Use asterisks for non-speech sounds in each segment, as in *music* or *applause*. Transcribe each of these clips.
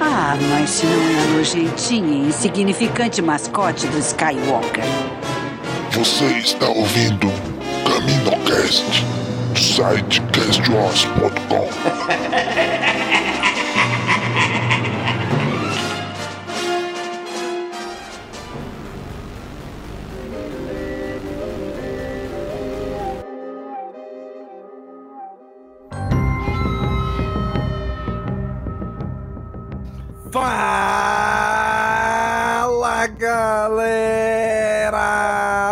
Ah, mas se não é a nojentinha e insignificante mascote do Skywalker. Você está ouvindo CaminoCast do site castwars.com. *laughs* galera!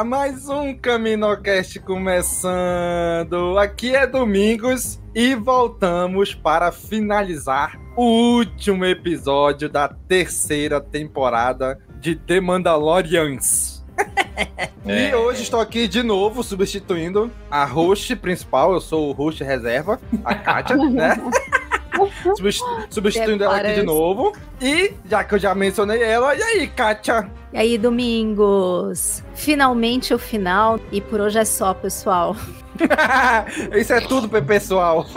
Mais um Caminocast começando. Aqui é Domingos e voltamos para finalizar o último episódio da terceira temporada de The Mandalorians. *laughs* E hoje estou aqui de novo substituindo a host principal, eu sou o host reserva, a Kátia, né? *laughs* *laughs* Substitu- Substituindo ela aqui de novo. E, já que eu já mencionei ela, e aí, Kátia? E aí, Domingos? Finalmente o final. E por hoje é só, pessoal. *laughs* Isso é tudo, pe- pessoal. *laughs*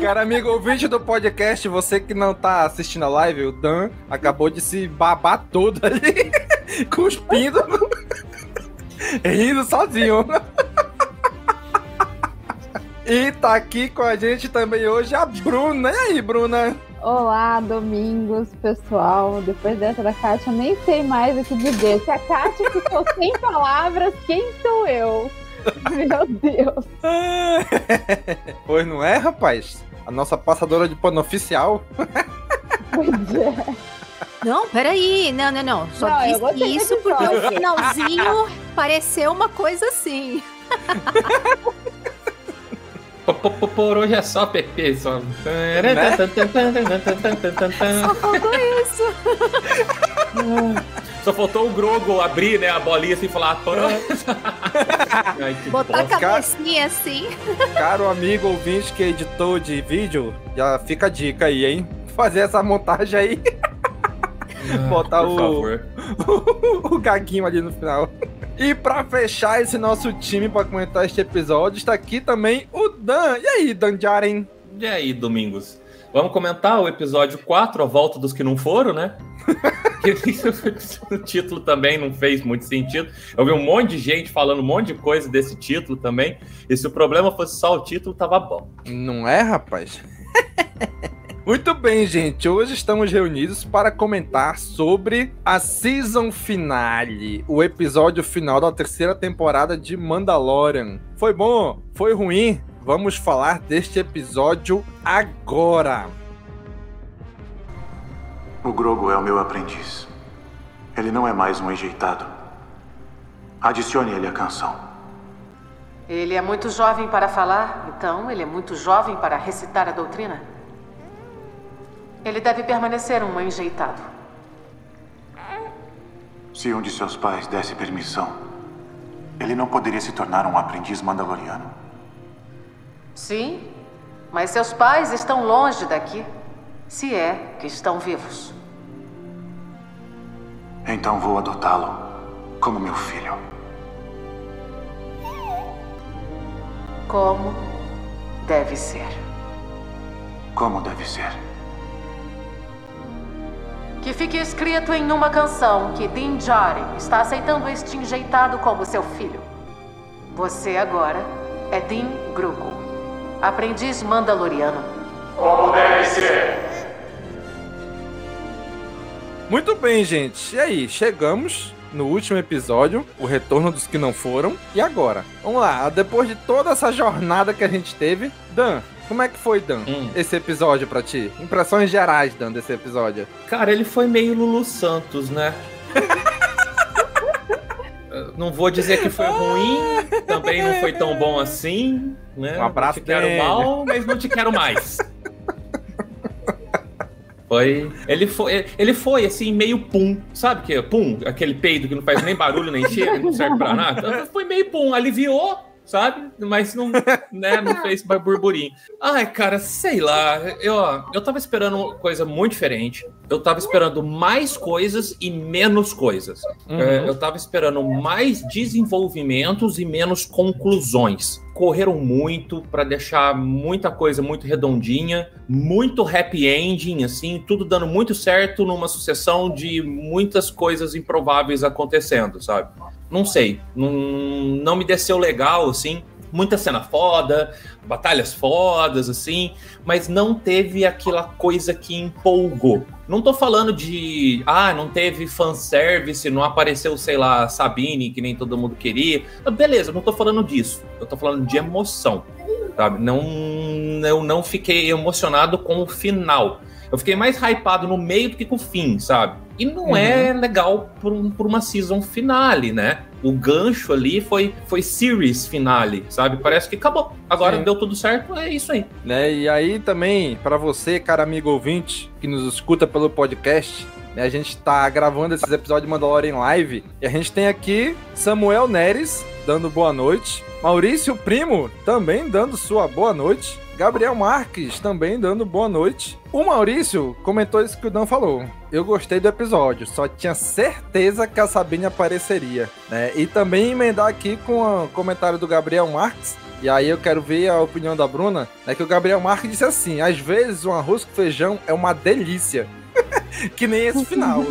Cara, amigo ouvinte do podcast, você que não tá assistindo a live, o Dan acabou de se babar todo ali, cuspindo, rindo sozinho. E tá aqui com a gente também hoje a Bruna. E aí, Bruna? Olá, Domingos, pessoal. Depois dessa da Kátia, eu nem sei mais o que dizer. Se a Kátia ficou *laughs* sem palavras, quem sou eu? Meu Deus. *laughs* Pois não é, rapaz? A nossa passadora de pano oficial. Pois é. Não, peraí. Não, não, não. Só Não, disse isso porque o finalzinho pareceu uma coisa assim. *laughs* Por hoje é só PP, só. Só faltou isso. Só faltou o Grogo abrir, né, a bolinha assim e falar. "Por hoje". *laughs* Ai, que Botar a bosta. cabecinha assim. Caro amigo ouvinte que é editor de vídeo, já fica a dica aí, hein? Fazer essa montagem aí. *laughs* Botar Por o, favor. *laughs* o gaguinho ali no final. E pra fechar esse nosso time pra comentar este episódio, está aqui também o Dan. E aí, Dan Jaren? E aí, Domingos? Vamos comentar o episódio 4, a volta dos que não foram, né? *laughs* o título também não fez muito sentido. Eu vi um monte de gente falando um monte de coisa desse título também. E se o problema fosse só o título, tava bom. Não é, rapaz? *laughs* Muito bem, gente. Hoje estamos reunidos para comentar sobre a season finale, o episódio final da terceira temporada de Mandalorian. Foi bom? Foi ruim? Vamos falar deste episódio agora. O Grogo é o meu aprendiz. Ele não é mais um enjeitado. Adicione ele à canção. Ele é muito jovem para falar, então ele é muito jovem para recitar a doutrina. Ele deve permanecer um enjeitado. Se um de seus pais desse permissão, ele não poderia se tornar um aprendiz mandaloriano. Sim, mas seus pais estão longe daqui. Se é que estão vivos. Então vou adotá-lo como meu filho. Como deve ser. Como deve ser. Que fique escrito em uma canção que Din Djarin está aceitando este enjeitado como seu filho. Você agora é Din Grugo, aprendiz mandaloriano. Como deve Muito bem, gente. E aí, chegamos no último episódio, o retorno dos que não foram. E agora? Vamos lá, depois de toda essa jornada que a gente teve, Dan, como é que foi, Dan, Hum. esse episódio pra ti? Impressões gerais, Dan, desse episódio. Cara, ele foi meio Lulu Santos, né? Não vou dizer que foi ruim, também não foi tão bom assim, né? Um abraço, Não te quero mal, mas não te quero mais. Foi. Ele foi, ele foi assim, meio pum. Sabe que é pum? Aquele peido que não faz nem barulho, nem cheiro, não serve pra nada. Foi meio pum, aliviou, sabe? Mas não, né, não *laughs* fez burburinho. Ai, cara, sei lá. Eu, ó, eu tava esperando uma coisa muito diferente. Eu tava esperando mais coisas e menos coisas. Uhum. É, eu tava esperando mais desenvolvimentos e menos conclusões. Correram muito pra deixar muita coisa muito redondinha, muito happy ending, assim, tudo dando muito certo numa sucessão de muitas coisas improváveis acontecendo, sabe? Não sei, não, não me desceu legal, assim. Muita cena foda, batalhas fodas, assim, mas não teve aquela coisa que empolgou. Não tô falando de, ah, não teve fanservice, não apareceu, sei lá, Sabine, que nem todo mundo queria. Ah, Beleza, não tô falando disso. Eu tô falando de emoção, sabe? Não, eu não fiquei emocionado com o final. Eu fiquei mais hypado no meio do que com o fim, sabe? E não é legal por, um- por uma season finale, né? O gancho ali foi, foi series finale, sabe? Parece que acabou. Agora Sim. deu tudo certo, é isso aí. né? E aí também, pra você, cara amigo ouvinte, que nos escuta pelo podcast, né, a gente tá gravando esses episódios de Mandalorian Live e a gente tem aqui Samuel Neres dando boa noite, Maurício Primo também dando sua boa noite, Gabriel Marques também dando boa noite. O Maurício comentou isso que o Dan falou. Eu gostei do episódio, só tinha certeza que a Sabine apareceria, né? E também emendar aqui com o comentário do Gabriel Marques, e aí eu quero ver a opinião da Bruna, é que o Gabriel Marques disse assim: às vezes um arroz com feijão é uma delícia. *laughs* que nem esse final.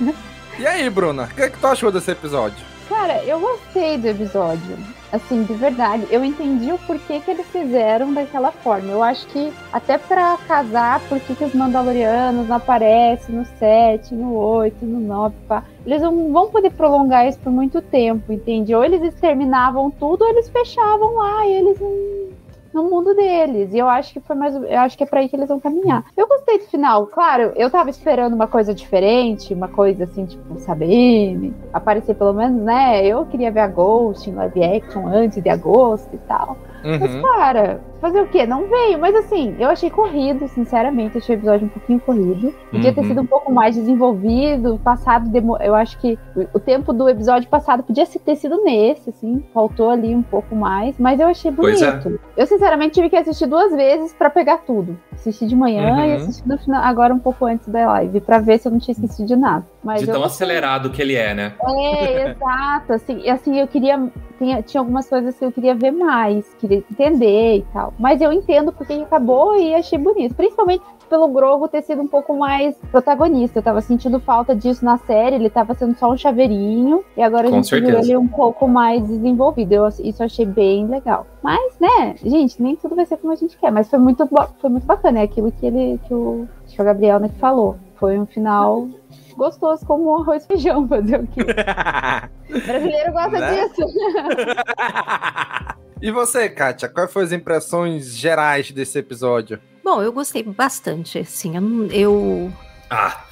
*laughs* e aí, Bruna, o que, é que tu achou desse episódio? Cara, eu gostei do episódio. Assim, de verdade. Eu entendi o porquê que eles fizeram daquela forma. Eu acho que até pra casar, por que os Mandalorianos não aparecem no 7, no 8, no 9, pá. Eles não vão poder prolongar isso por muito tempo, entende? Ou eles exterminavam tudo, ou eles fechavam lá e eles não no mundo deles. E eu acho que foi mais. Eu acho que é pra aí que eles vão caminhar. Eu gostei do final. Claro, eu tava esperando uma coisa diferente, uma coisa assim, tipo, Sabine, aparecer pelo menos, né? Eu queria ver a Ghost em live action antes de agosto e tal. Mas, Uhum. cara, fazer o quê? Não veio. Mas assim, eu achei corrido, sinceramente. Achei o episódio um pouquinho corrido. Podia ter Uhum. sido um pouco mais desenvolvido. Passado, eu acho que o- tempo do episódio passado podia ter sido nesse, assim. Faltou ali um pouco mais. Mas eu achei Pois é. bonito. Eu, sinceramente, tive que assistir duas vezes pra pegar tudo. Assisti de manhã Uhum. e assisti no final, agora um pouco antes da live. Pra ver se eu não tinha esquecido de nada. Mas de tão acelerado que ele é, né? É, exato. Assim, assim, eu queria. Tinha, tinha algumas coisas que eu queria ver mais, queria entender e tal. Mas eu entendo porque que acabou e achei bonito. Principalmente pelo Grogo ter sido um pouco mais protagonista. Eu tava sentindo falta disso na série. Ele tava sendo só um chaveirinho. E agora a Com gente viu certeza. ele um pouco mais desenvolvido. Eu, isso eu achei bem legal. Mas, né, gente, nem tudo vai ser como a gente quer. Mas foi muito, foi muito bacana. É aquilo que ele. que o, que o Gabriel né, que falou. Foi um final gostoso como um arroz e feijão, *laughs* fazer o quê? *laughs* Brasileiro gosta Né? disso. *laughs* E você, Kátia, quais foram as impressões gerais desse episódio? Bom, eu gostei bastante, assim, eu, eu Ah,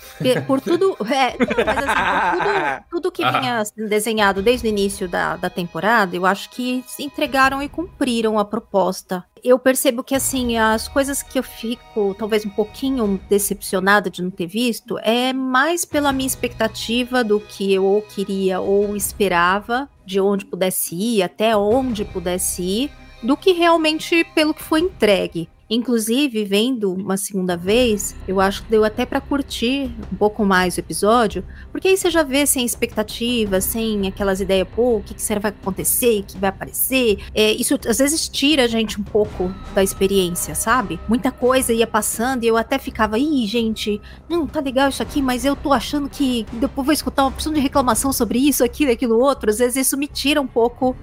Por tudo. *laughs* É, não, mas assim, por tudo, tudo que *laughs* Ah. vinha sendo desenhado desde o início da, da temporada, eu acho que entregaram e cumpriram a proposta. Eu percebo que, assim, as coisas que eu fico talvez um pouquinho decepcionada de não ter visto é mais pela minha expectativa do que eu ou queria ou esperava, de onde pudesse ir, até onde pudesse ir, do que realmente pelo que foi entregue. Inclusive, vendo uma segunda vez, eu acho que deu até pra curtir um pouco mais o episódio, porque aí você já vê sem expectativa, sem aquelas ideias, pô, o que, que será vai acontecer, o que vai aparecer. É, isso às vezes tira a gente um pouco da experiência, sabe? Muita coisa ia passando e eu até ficava, ih, gente, não, tá legal isso aqui, mas eu tô achando que depois vou escutar uma opção de reclamação sobre isso, aquilo, aquilo outro. Às vezes isso me tira um pouco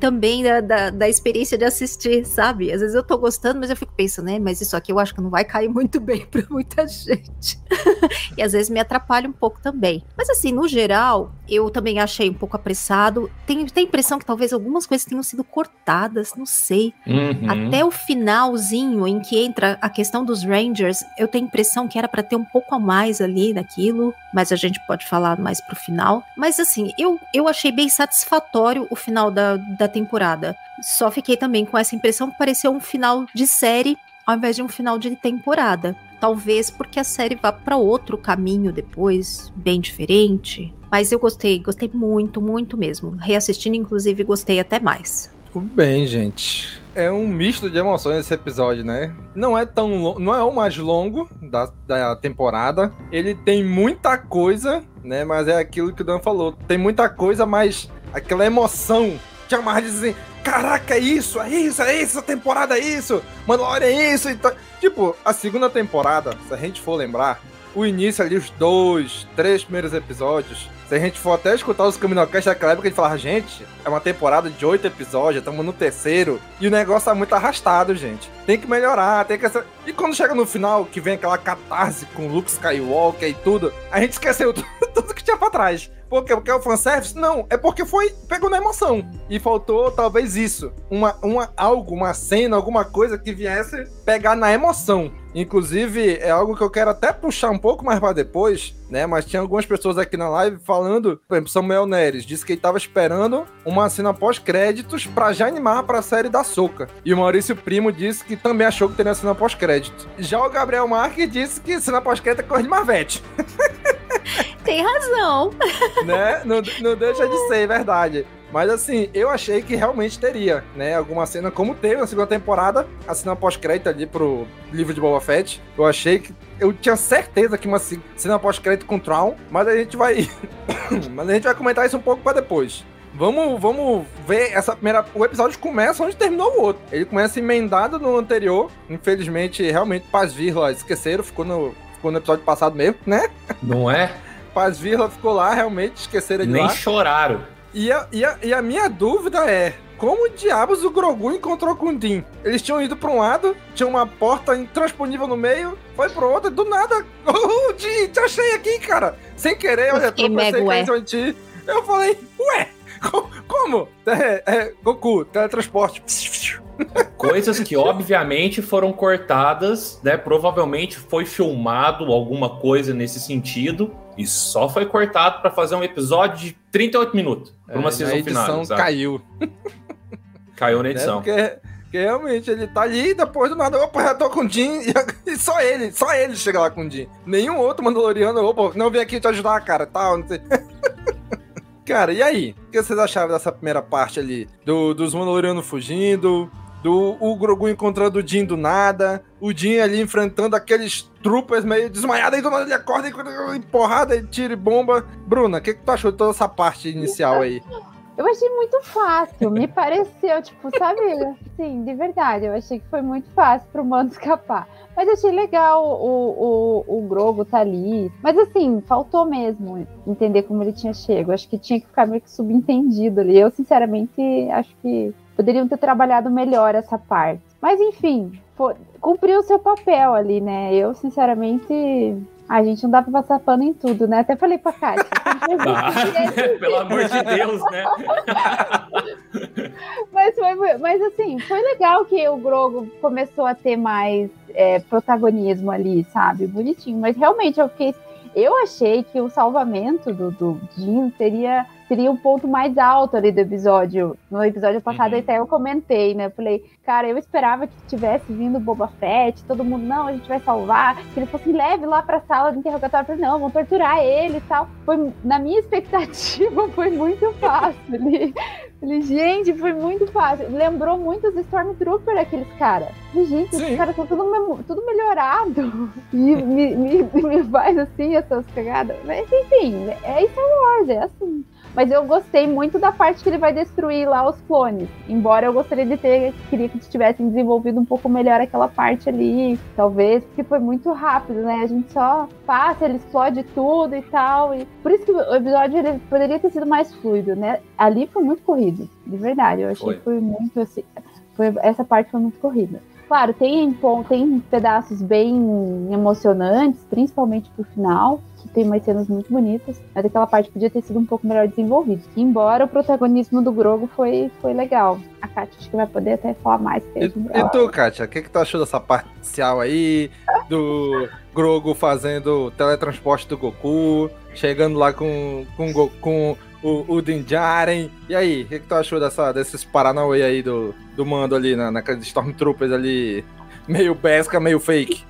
também da, da, da, experiência de assistir, sabe? Às vezes eu tô gostando, mas eu fico pensando, né? Mas isso aqui eu acho que não vai cair *laughs* muito bem pra muita gente. e às vezes me atrapalha um pouco também. Mas assim, no geral, eu também achei um pouco apressado. Tem, tem a impressão que talvez algumas coisas tenham sido cortadas, não sei. Uhum. Até o finalzinho em que entra a questão dos Rangers, eu tenho a impressão que era para ter um pouco a mais ali daquilo, mas a gente pode falar mais pro final. Mas assim, eu, eu achei bem satisfatório o final da, da temporada. Só fiquei também com essa impressão que pareceu um final de série ao invés de um final de temporada. Talvez porque a série vá para outro caminho depois, bem diferente. Mas eu gostei, gostei muito, muito mesmo. Reassistindo, inclusive, gostei até mais. Tudo bem, gente. É um misto de emoções esse episódio, né? Não é tão não é o mais longo da, da temporada. Ele tem muita coisa, né? Mas é aquilo que o Dan falou. Tem muita coisa, mas aquela emoção te amarra de dizer, caraca, é isso, é isso, é isso, a temporada é isso, Mandalorian é isso. Então, tipo, a segunda temporada, se a gente for lembrar, o início ali, os dois, três primeiros episódios, se a gente for até escutar os Caminocast daquela época, a gente falava, gente, é uma temporada de oito episódios, estamos no terceiro, e o negócio tá muito arrastado, gente. Tem que melhorar, tem que... E quando chega no final, que vem aquela catarse com Luke Skywalker e tudo, a gente esqueceu *laughs* tudo, que tinha pra trás. Por quê? Porque é o fanservice? Não, é porque foi. pegou na emoção. E faltou talvez isso. Uma, uma, algo, uma cena, alguma coisa que viesse pegar na emoção. Inclusive, é algo que eu quero até puxar um pouco mais para depois, né? Mas tinha algumas pessoas aqui na live falando, por exemplo, Samuel Neres disse que ele tava esperando uma cena pós-créditos para já animar para a série da Soca. E o Maurício Primo disse que também achou que teria cena pós-crédito. Já o Gabriel Marques disse que cena pós-crédito é coisa de Marvete. *laughs* Tem razão. Né? Não, não deixa de ser, é verdade. Mas assim, eu achei que realmente teria, né? Alguma cena, como teve na segunda temporada, a cena pós-crédito ali pro livro de Boba Fett. Eu achei que. Eu tinha certeza que uma cena pós-crédito com Traum, mas a gente vai. *coughs* mas a gente vai comentar isso um pouco para depois. Vamos, vamos ver essa primeira. O episódio começa onde terminou o outro. Ele começa emendado no anterior. Infelizmente, realmente, Paz Virla esqueceram, ficou no, ficou no episódio passado mesmo, né? Não é? Paz Virla ficou lá, realmente, esqueceram de Nem lá. Nem choraram. E a, e, a, e a minha dúvida é: como diabos o Grogu encontrou com o Din? Eles tinham ido para um lado, tinha uma porta intransponível no meio, foi pro outro, do nada. *laughs* Oh, Din, te achei aqui, cara. Sem querer, eu tropecei com Eu falei, ué, como? É, é, Goku, teletransporte. Coisas que obviamente foram cortadas, né? Provavelmente foi filmado alguma coisa nesse sentido e só foi cortado para fazer um episódio de 38 minutos para uma é, season final. A edição final, caiu. Caiu na edição. É porque, porque, realmente ele tá ali depois do nada, opa, já tô com o Jim *laughs* e, só ele, só ele chega lá com o Jim. Nenhum outro Mandaloriano, opa, não vem aqui te ajudar, cara, tal, não sei. *laughs* Cara, e aí? O que vocês acharam dessa primeira parte ali? Do, dos Mandalorianos fugindo, do o Grogu encontrando o Jin do nada, o Jin ali enfrentando aqueles troopers meio desmaiados, aí do nada ele acorda e porrada, e tira e bomba. Bruna, o que, que tu achou de toda essa parte inicial aí? Eu achei muito fácil, me pareceu, tipo, sabe? Sim, de verdade, eu achei que foi muito fácil pro mano escapar. Mas achei legal o, o, o Grogo tá ali. Mas assim, faltou mesmo entender como ele tinha chego. Acho que tinha que ficar meio que subentendido ali. Eu, sinceramente, acho que poderiam ter trabalhado melhor essa parte. Mas enfim, foi, cumpriu o seu papel ali, né? Eu, sinceramente, a gente não dá pra passar pano em tudo, né? Até falei pra Kátia. *laughs* Ah, *laughs* pelo amor de Deus, né? *laughs* mas, foi, mas assim, foi legal que o Grogo começou a ter mais é, protagonismo ali, sabe? Bonitinho. Mas realmente eu fiquei. Eu achei que o salvamento do, do Jim seria seria o ponto mais alto ali do episódio. No episódio passado uhum. até eu comentei, né? Falei, cara, eu esperava que tivesse vindo o Boba Fett, todo mundo, não, a gente vai salvar, que ele fosse leve lá pra sala de interrogatório, falei, não, vão torturar ele e tal. Foi, na minha expectativa, *laughs* foi muito fácil ali. Falei, gente, foi muito fácil. Lembrou muito os Stormtroopers, aqueles caras. Gente, Sim. esses caras estão tudo, tudo melhorado. E me, me, *laughs* me faz assim essas cagadas. Mas enfim, é Star Wars, é assim. Mas eu gostei muito da parte que ele vai destruir lá os clones. Embora eu gostaria de ter, queria que tivessem desenvolvido um pouco melhor aquela parte ali, talvez, porque foi muito rápido, né? A gente só passa, ele explode tudo e tal. E por isso que o episódio ele poderia ter sido mais fluido, né? Ali foi muito corrido, de verdade. Eu achei foi. que foi muito assim. Foi, essa parte foi muito corrida. Claro, tem, tem pedaços bem emocionantes, principalmente pro final, que tem umas cenas muito bonitas, mas aquela parte podia ter sido um pouco melhor desenvolvida. Embora o protagonismo do Grogo foi, foi legal. A Kátia acho que vai poder até falar mais. E, e tu, Kátia, o que, que tu achou dessa parte inicial aí? Do Grogo fazendo teletransporte do Goku, chegando lá com, com, com o, o Dinjaren. E aí, o que, que tu achou dessa, desses Paranauê aí do, do mando ali, na, naqueles Stormtroopers ali, meio pesca, meio fake?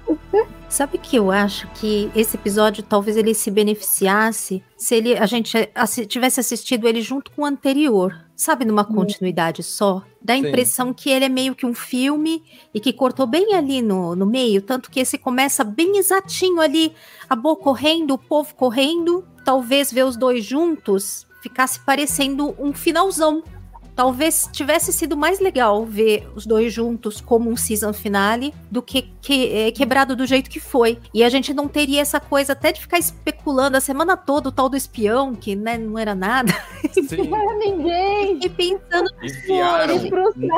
Sabe que eu acho que esse episódio talvez ele se beneficiasse se ele, a gente assi tivesse assistido ele junto com o anterior, sabe, numa hum. continuidade só. Dá a impressão Sim. que ele é meio que um filme e que cortou bem ali no, no meio, tanto que esse começa bem exatinho ali, a boa correndo, o povo correndo, talvez ver os dois juntos ficasse parecendo um finalzão. Talvez tivesse sido mais legal ver os dois juntos como um season finale do que, que é, quebrado do jeito que foi. E a gente não teria essa coisa até de ficar especulando a semana toda o tal do espião, que né, não era nada. Sim. Não era ninguém. *laughs* E pensando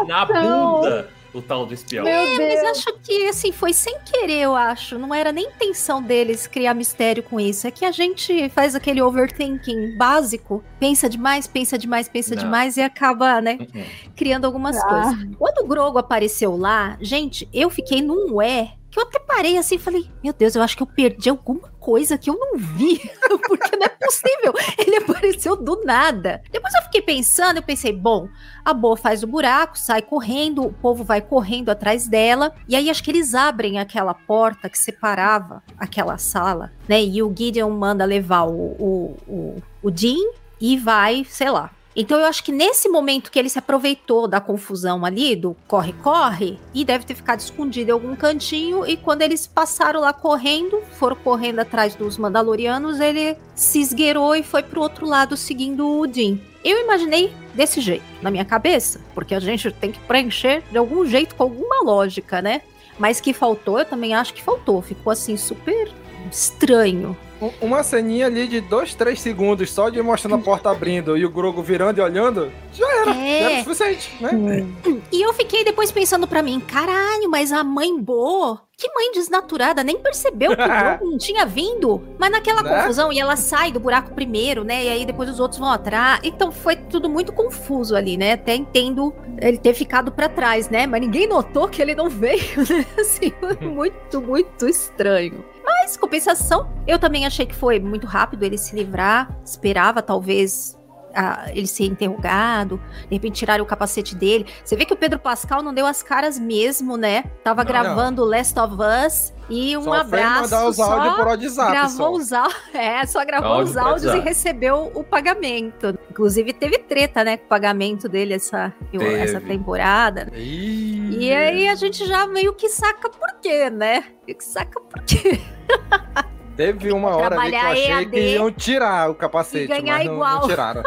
na bunda o tal do espião. É, mas acho que assim foi sem querer, eu acho. Não era nem intenção deles criar mistério com isso. É que a gente faz aquele overthinking básico, pensa demais, pensa demais, pensa Não. demais e acaba, né, uhum. criando algumas ah. coisas. Quando o Grogo apareceu lá, gente, eu fiquei num ué que eu até parei assim e falei, meu Deus, eu acho que eu perdi alguma coisa que eu não vi, *laughs* porque não é possível. Ele apareceu do nada. Depois eu fiquei pensando, eu pensei, bom, a Bo faz o buraco, sai correndo, o povo vai correndo atrás dela, e aí acho que eles abrem aquela porta que separava aquela sala, né? E o Gideon manda levar o, o, o, o Dean e vai, sei lá, então eu acho que nesse momento que ele se aproveitou da confusão ali, do corre-corre, e deve ter ficado escondido em algum cantinho, e quando eles passaram lá correndo, foram correndo atrás dos Mandalorianos, ele se esgueirou e foi pro outro lado seguindo o Din. Eu imaginei desse jeito, na minha cabeça, porque a gente tem que preencher de algum jeito, com alguma lógica, né? Mas que faltou, eu também acho que faltou. Ficou assim super estranho. Uma ceninha ali de dois, três segundos só de mostrando a porta abrindo e o Grogo virando e olhando, já era. É. Já era suficiente, né? E eu fiquei depois pensando para mim, caralho, mas a mãe boa, que mãe desnaturada, nem percebeu que o *laughs* Grogo não tinha vindo. Mas naquela né? confusão, e ela sai do buraco primeiro, né? E aí depois os outros vão atrás. Então foi tudo muito confuso ali, né? Até entendo ele ter ficado para trás, né? Mas ninguém notou que ele não veio, *laughs* né? Assim, *laughs* muito, muito estranho. Mas, compensação, eu também achei que foi muito rápido ele se livrar. Esperava, talvez, a, ele ser interrogado, de repente tiraram o capacete dele. Você vê que o Pedro Pascal não deu as caras mesmo, né? Tava não, gravando não. Last of Us e um só abraço. Mandar os áudios por WhatsApp, gravou só. os áudios, *laughs* é, só gravou Áudio os áudios e recebeu o pagamento. Inclusive teve treta, né, com o pagamento dele essa, essa temporada. E aí a gente já meio que saca por quê, né? Meio que saca por quê. *laughs* Teve uma hora ali que eu achei EAD que iam tirar o capacete, mas não, igual. não tiraram.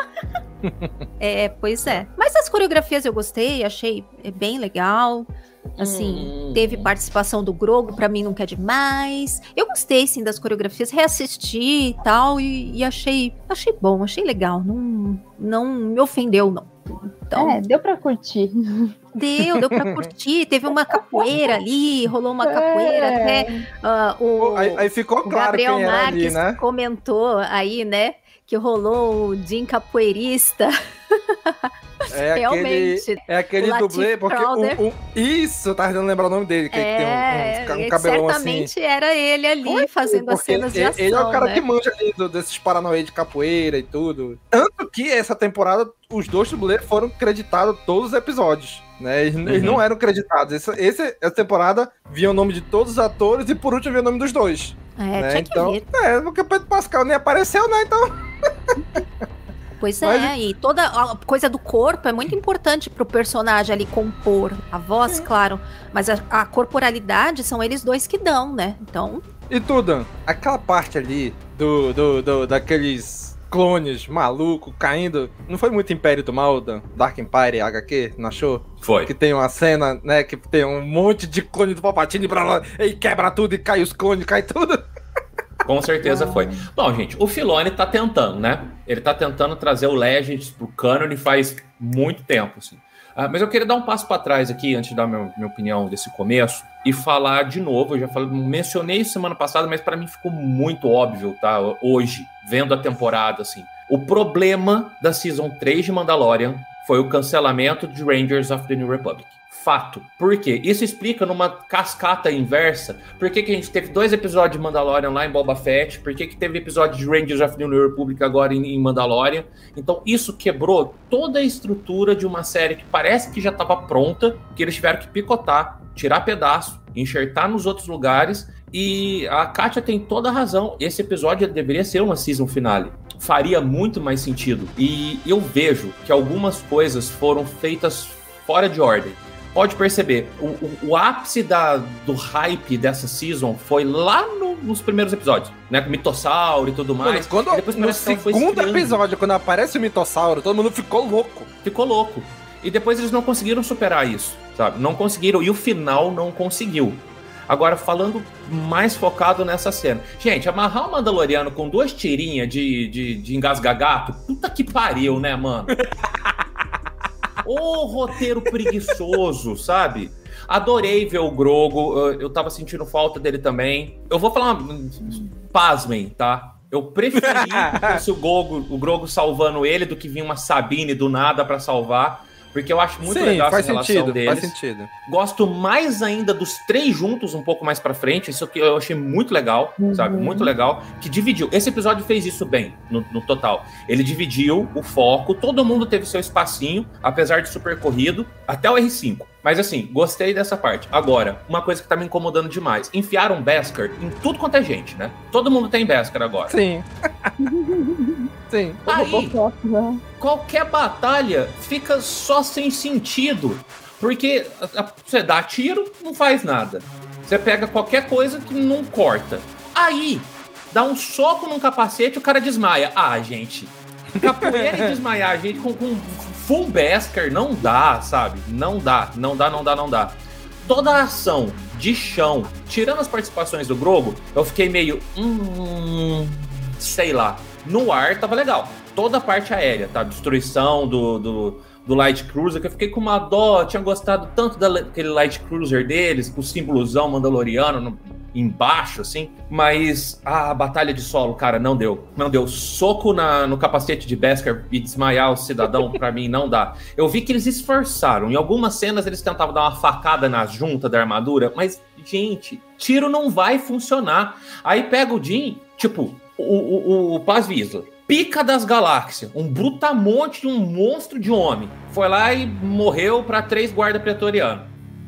*laughs* é, pois é. Mas as coreografias eu gostei, achei bem legal. Assim, hum. teve participação do Grogo, para mim nunca é demais. Eu gostei, sim, das coreografias, reassisti e tal, e, e, achei, achei bom, achei legal. Não, não me ofendeu, não. Então, é, deu pra curtir. Deu, deu pra curtir. Teve uma capoeira ali, rolou uma capoeira é. até. Uh, o, aí, aí, ficou claro Gabriel quem Marques ali, né? comentou aí, né? Que rolou o Jim capoeirista. *laughs* É Realmente. Aquele, é aquele dublê, porque o, o, isso, eu tava tentando lembrar o nome dele, que é, tem um, um, um cabelão certamente assim. era ele ali Foi, fazendo as cenas ele, de ação, Ele é o cara né? que manja ali do, desses paranoia de capoeira e tudo. Tanto que essa temporada, os dois dublês foram creditados todos os episódios. Né? Eles, uhum. eles não eram creditados. Esse, esse, essa temporada via o nome de todos os atores e por último via o nome dos dois. É, né? então, é, porque o Pedro Pascal nem apareceu, né? Então. *laughs* Pois Mas... é, e toda a coisa do corpo é muito importante pro personagem ali compor. A voz, claro, mas a, a, corporalidade são eles dois que dão, né? Então. E tudo, aquela parte ali do, do, do daqueles clones maluco caindo. Não foi muito Império do Mal, da Dark Empire HQ, não achou? Foi. Que tem uma cena, né, que tem um monte de clone do Palpatine pra lá, e quebra tudo, e cai os clones, cai tudo. Com certeza foi. Bom, gente, o Filoni tá tentando, né? Ele tá tentando trazer o Legends pro canon faz muito tempo, assim. Ah, mas eu queria dar um passo para trás aqui, antes de dar minha, minha opinião desse começo, e falar de novo. Eu já falei, mencionei semana passada, mas para mim ficou muito óbvio, tá? Hoje, vendo a temporada, assim. O problema da Season 3 de Mandalorian foi o cancelamento de Rangers of the New Republic fato. Por quê? Isso explica numa cascata inversa por que, que a gente teve dois episódios de Mandalorian lá em Boba Fett, por que, que teve episódio de Rangers of the New Republic agora em, em Mandalorian. Então isso quebrou toda a estrutura de uma série que parece que já estava pronta, que eles tiveram que picotar, tirar pedaço, enxertar nos outros lugares. E a Katia tem toda a razão. Esse episódio deveria ser uma season finale faria muito mais sentido. E eu vejo que algumas coisas foram feitas fora de ordem pode perceber, o, o, o ápice da, do hype dessa season foi lá no, nos primeiros episódios, né? Com o mitossauro e tudo mais. Quando, depois no segundo episódio, quando aparece o mitossauro, todo mundo ficou louco. Ficou louco. E depois eles não conseguiram superar isso, sabe? Não conseguiram. E o final não conseguiu. Agora, falando mais focado nessa cena. Gente, amarrar o Mandaloriano com duas tirinhas de, de, de engasgar gato, puta que pariu, né, mano? *laughs* Ô roteiro preguiçoso, sabe? Adorei ver o Grogo, eu tava sentindo falta dele também. Eu vou falar, uma... pasmem, tá? Eu preferi *laughs* o Grogo, o Grogo salvando ele do que vir uma Sabine do nada para salvar. Porque eu acho muito Sim, legal faz essa relação sentido, deles. Faz sentido. Gosto mais ainda dos três juntos um pouco mais pra frente. Isso que eu achei muito legal, Uhum. sabe? Muito legal. Que dividiu. Esse episódio fez isso bem, no, no total. Ele dividiu o foco, todo mundo teve seu espacinho, apesar de super corrido, até o R5. Mas assim, gostei dessa parte. Agora, uma coisa que tá me incomodando demais: enfiaram Beskar em tudo quanto é gente, né? Todo mundo tem Beskar agora. Sim. *laughs* Sim. Aí, qualquer batalha fica só sem sentido. Porque você dá tiro, não faz nada. Você pega qualquer coisa que não corta. Aí, dá um soco num capacete o cara desmaia. Ah, gente. Capoeira e desmaiar gente com, com full Beskar não dá, sabe? Não dá, não dá, não dá, não dá. Toda a ação de chão, tirando as participações do Grogo, eu fiquei meio. Hum, sei lá. No ar tava legal. Toda a parte aérea, tá? Destruição do, do, do Light Cruiser, que eu fiquei com uma dó. Tinha gostado tanto daquele Light Cruiser deles, com o símbolozão mandaloriano no- embaixo, assim. Mas a batalha de solo, cara, não deu. Não deu. Soco na, no capacete de Beskar e desmaiar o cidadão, pra mim, não dá. Eu vi que eles esforçaram. Em algumas cenas eles tentavam dar uma facada na junta da armadura, mas, gente, tiro não vai funcionar. Aí pega o Jim, tipo, o, o, o Paz Vizsla. Pica das galáxias, um brutamonte de um monstro de homem. Foi lá e morreu pra três guardas pretorianos.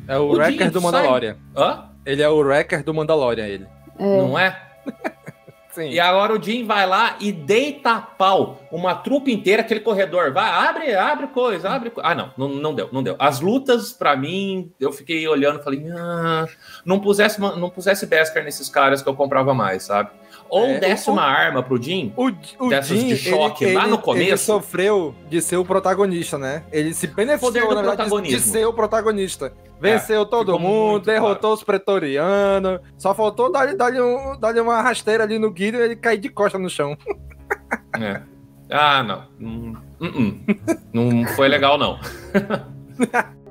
É o, O Wrecker Jim do sai- Mandalorian. Hã? Ele é o Wrecker do Mandalorian, ele. Não é? *laughs* Sim. E agora o Jim vai lá e deita a pau uma trupe inteira, aquele corredor. Vai, abre, abre coisa, abre coisa. Ah, não, não, não deu, não deu. As lutas, pra mim, eu fiquei olhando e falei, ah, não pusesse, não pusesse Beskar nesses caras que eu comprava mais, sabe? Ou É, desse o- uma arma pro Jim, O dessas Jim, de choque ele, lá no ele- começo. Ele sofreu de ser o protagonista, né? Ele se beneficiou, do na verdade, de- ser o protagonista. Venceu todo ficou mundo, derrotou os pretorianos. Só faltou dar-lhe dar um, dar uma rasteira ali no Guido e ele cair de costa no chão. É. Ah, não. Hum, hum, hum. Não foi legal, não. *laughs*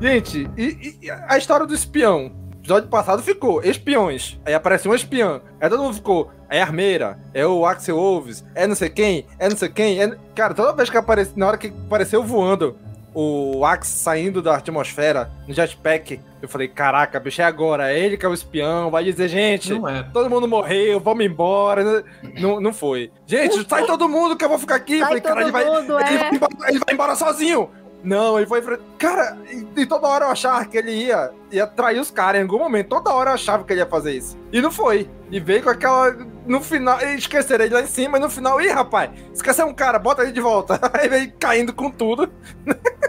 Gente, e, e a história do espião? Episódio passado ficou espiões. Aí apareceu um espião. Aí todo mundo ficou. É a armeira, é o Axel Wolves, é não sei quem, é não sei quem. é- Cara, toda vez que apareceu, na hora que apareceu voando o Axe saindo da atmosfera no jetpack, eu falei: caraca, bicho, é agora. É ele que é o espião. Vai dizer, gente, Não é. todo mundo morreu, vamos embora. Não, não foi. Gente, sai todo mundo que eu vou ficar aqui. Sai falei, cara, ele vai, mundo, ele, é. vai embora, ele vai embora sozinho. Não, ele foi. Cara, e, e toda hora eu achava que ele ia, ia trair os caras em algum momento. Toda hora eu achava que ele ia fazer isso. E não foi. E veio com aquela. No final, esqueceram ele lá em cima, e no final, ih, rapaz, esqueceu um cara, bota ele de volta. *laughs* Aí veio caindo com tudo. *laughs*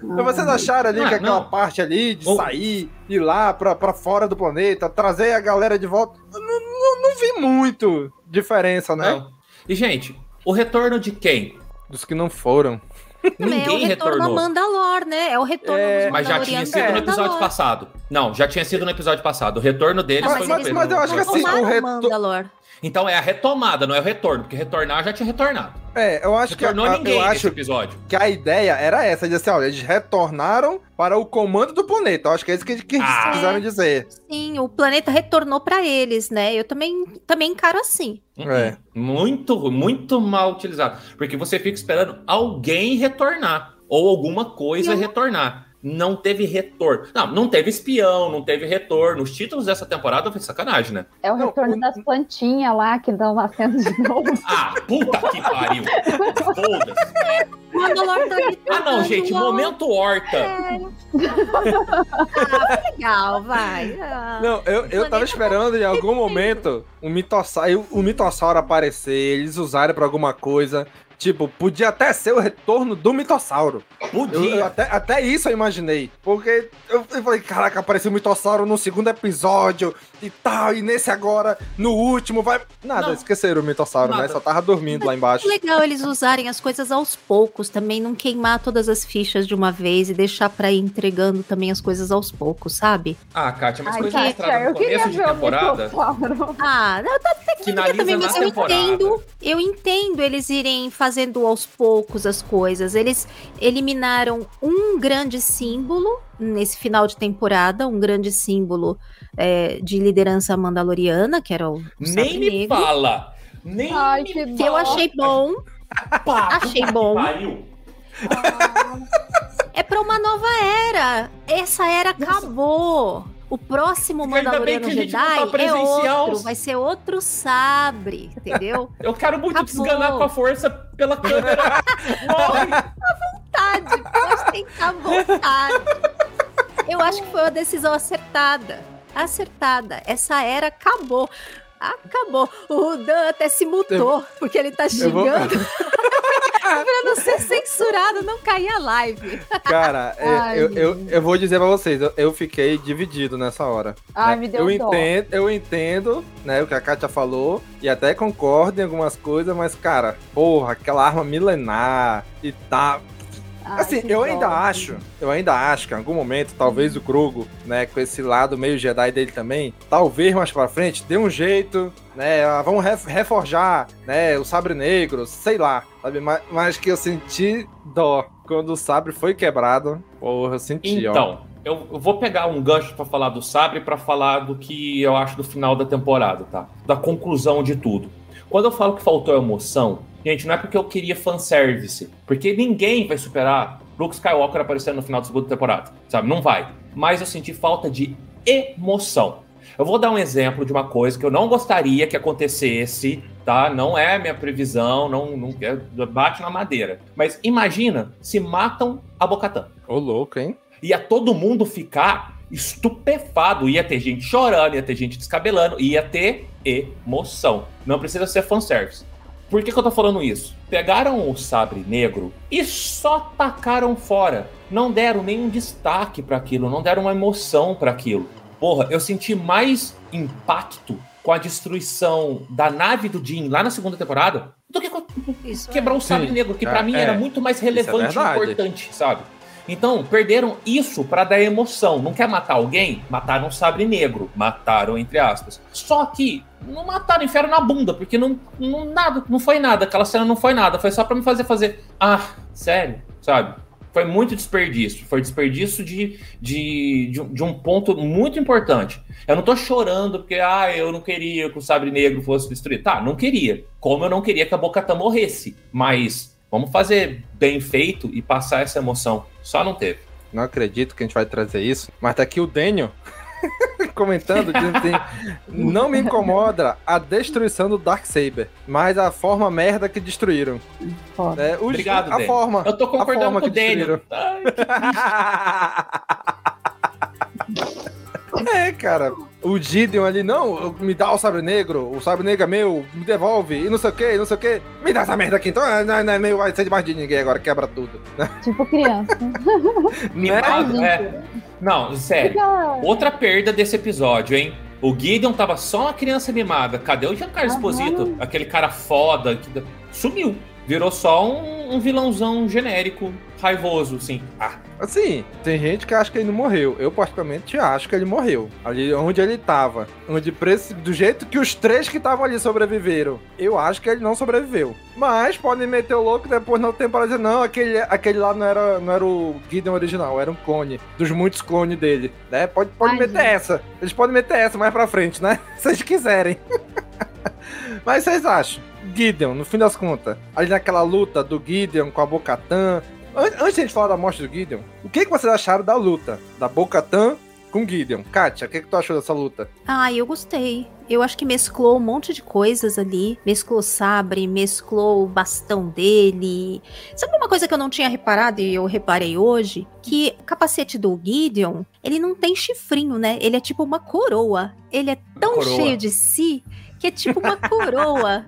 Então vocês acharam ali Ah, que aquela não. parte ali de sair, ir lá pra, pra fora do planeta, trazer a galera de volta. Não, não, não vi muito diferença, né? Não. E, gente, o retorno de quem? Dos que não foram. Também é o Ninguém retorno a retornou. Mandalor, né? É o retorno É, Mas já tinha sido a no episódio Mandalor. passado. Não, já tinha sido no episódio passado. O retorno deles Não, foi mas, eles mas eu acho que assim, o retor- Mandalor. Então é a retomada, não é o retorno, porque retornar já tinha retornado. É, eu acho que a, Retornou ninguém eu nesse acho episódio. que a ideia era essa, de assim, olha, eles retornaram para o comando do planeta. Eu acho que é isso que, que eles Ah. quiseram dizer. Sim, o planeta retornou pra eles, né? Eu também, também encaro assim. É. Muito, muito mal utilizado. Porque você fica esperando alguém retornar. Ou alguma coisa retornar. Não teve retorno. Não, não teve espião, não teve retorno. Os títulos dessa temporada foi sacanagem, né? É o retorno das plantinhas lá que estão nascendo de *laughs* novo. Ah, puta que pariu. Foda-se. O tá Ah, não, gente, momento horta. Ah, *laughs* legal, vai. Ah. Não, eu, eu tava esperando em algum momento um mitossauro, o mitossauro aparecer, eles usarem pra alguma coisa. Tipo, podia até ser o retorno do mitossauro. Podia. Eu- eu até, até isso eu imaginei. Porque eu, eu falei, caraca, apareceu o mitossauro no segundo episódio e tal. E nesse agora, no último, vai. Nada, Não. esqueceram o mitossauro, né? Nada. Só tava dormindo lá embaixo. Legal eles usarem as coisas aos poucos também, não queimar todas as fichas de uma vez e deixar pra ir entregando também as coisas aos poucos, sabe? Ah, Kátia, mas Ai, coisa Kátia, mostrada eu no queria começo de ver o temporada. mitossauro. Ah, eu até que Finaliza também, mas eu entendo, eu entendo eles irem fazendo aos poucos as coisas. Eles eliminaram um grande símbolo nesse final de temporada, um grande símbolo é, de liderança mandaloriana, que era o, Nem me Negro, fala. Nem Ai, me que que eu achei bom. Pá, Achei bom. *laughs* É pra uma nova era. Essa era acabou. O próximo Mandaloriano não Jedi tá é outro, vai ser outro sabre, entendeu? *laughs* Eu quero muito Acabou. desganar com a força pela câmera. Morre. vontade, pode tentar vontade. Eu acho que foi uma decisão acertada. Acertada. Essa era acabou. Acabou. O Dan até se mutou, porque ele tá Eu vou- xingando. *laughs* pra não ser censurado, não cair a live. Cara, é, Ai, eu, eu, eu vou dizer pra vocês, eu, eu fiquei dividido nessa hora. Ai, né? me deu eu dó. entendo, eu entendo, né, o que a Kátia falou, e até concordo em algumas coisas, mas, cara, porra, aquela arma milenar e tal. Ai, Assim, eu ainda acho, eu ainda acho que em algum momento, talvez o Krugo, né, com esse lado meio Jedi dele também, talvez mais pra frente, dê um jeito, né, ah, vamos ref- reforjar, né, o Sabre Negro, sei lá, sabe, mas, mas que eu senti dó quando o Sabre foi quebrado, porra, eu senti, ó. Então, eu, eu vou pegar um gancho pra falar do Sabre pra falar do que eu acho do final da temporada, tá? Da conclusão de tudo. Quando eu falo que faltou emoção, gente, não é porque eu queria fanservice, porque ninguém vai superar Luke Skywalker aparecendo no final da segunda temporada, sabe? Não vai. Mas eu senti falta de emoção. Eu vou dar um exemplo de uma coisa que eu não gostaria que acontecesse, tá? Não é minha previsão, não, não é- bate na madeira. Mas imagina se matam a Bocatã Ô, louco, hein? ia todo mundo ficar estupefado, ia ter gente chorando, ia ter gente descabelando, ia ter emoção. Não precisa ser fanservice. Por que, que eu tô falando isso? Pegaram o sabre negro e só tacaram fora. Não deram nenhum destaque para aquilo, não deram uma emoção para aquilo. Porra, eu senti mais impacto com a destruição da nave do Jin lá na segunda temporada do que com Isso quebrar o sabre Sim. negro, que É, pra mim é. era muito mais relevante e verdade. importante, sabe? Então, perderam isso pra dar emoção. Não quer matar alguém? Mataram o sabre negro. Mataram, entre aspas. Só que não mataram enfiaram na bunda, porque não, não, nada, não foi nada. Aquela cena não foi nada. Foi só pra me fazer fazer. Ah, sério, sabe? Foi muito desperdício. Foi desperdício de, de, de, de um ponto muito importante. Eu não tô chorando porque, ah, eu não queria que o sabre negro fosse destruído. Tá, não queria. Como eu não queria que a Bocatã morresse. Mas vamos fazer bem feito e passar essa emoção. Só não teve. Não acredito que a gente vai trazer isso, mas tá aqui o Daniel *laughs* *laughs* comentando, dizendo assim: Não me incomoda a destruição do Darksaber, mas a forma merda que destruíram. Foda. É, os- Obrigado, a Daniel. forma. Eu tô a concordando forma com o Daniel. destruíram. *laughs* É, cara. O Gideon ali, não, me dá o sabre negro, o sabre negro é meu, me devolve, e não sei o que, não sei o que. Me dá essa merda aqui, então ah, não, não é meu, vai ser debaixo de ninguém agora, quebra tudo. *laughs* Tipo criança. *laughs* Me Né? é. Não, sério. Fica- Outra perda desse episódio, hein? O Gideon tava só uma criança mimada. Cadê o Giancarlo Esposito? Aquele cara foda que sumiu. Virou só um, um vilãozão genérico, raivoso, assim. Ah. Assim, tem gente que acha que ele não morreu. Eu, particularmente, acho que ele morreu. Ali onde ele tava. Onde, do jeito que os três que estavam ali sobreviveram. Eu acho que ele não sobreviveu. Mas podem meter o louco depois no tempo para dizer, não, aquele, aquele lá não era, não era o Gideon original, era um clone. Dos muitos clones dele. Né? Pode, pode Ai, meter gente. essa. Eles podem meter essa mais pra frente, né? *laughs* Se eles quiserem. *laughs* Mas vocês acham? Gideon, no fim das contas, ali naquela luta do Gideon com a Bocatan. Antes de a gente falar da morte do Gideon, o que, que vocês acharam da luta da Bocatan com Gideon? Kátia, o que, que tu achou dessa luta? Ah, eu gostei. Eu acho que mesclou um monte de coisas ali. Mesclou sabre, mesclou o bastão dele. Sabe uma coisa que eu não tinha reparado e eu reparei hoje? Que o capacete do Gideon, ele não tem chifrinho, né? Ele é tipo uma coroa. Ele é tão cheio de si que é tipo uma coroa.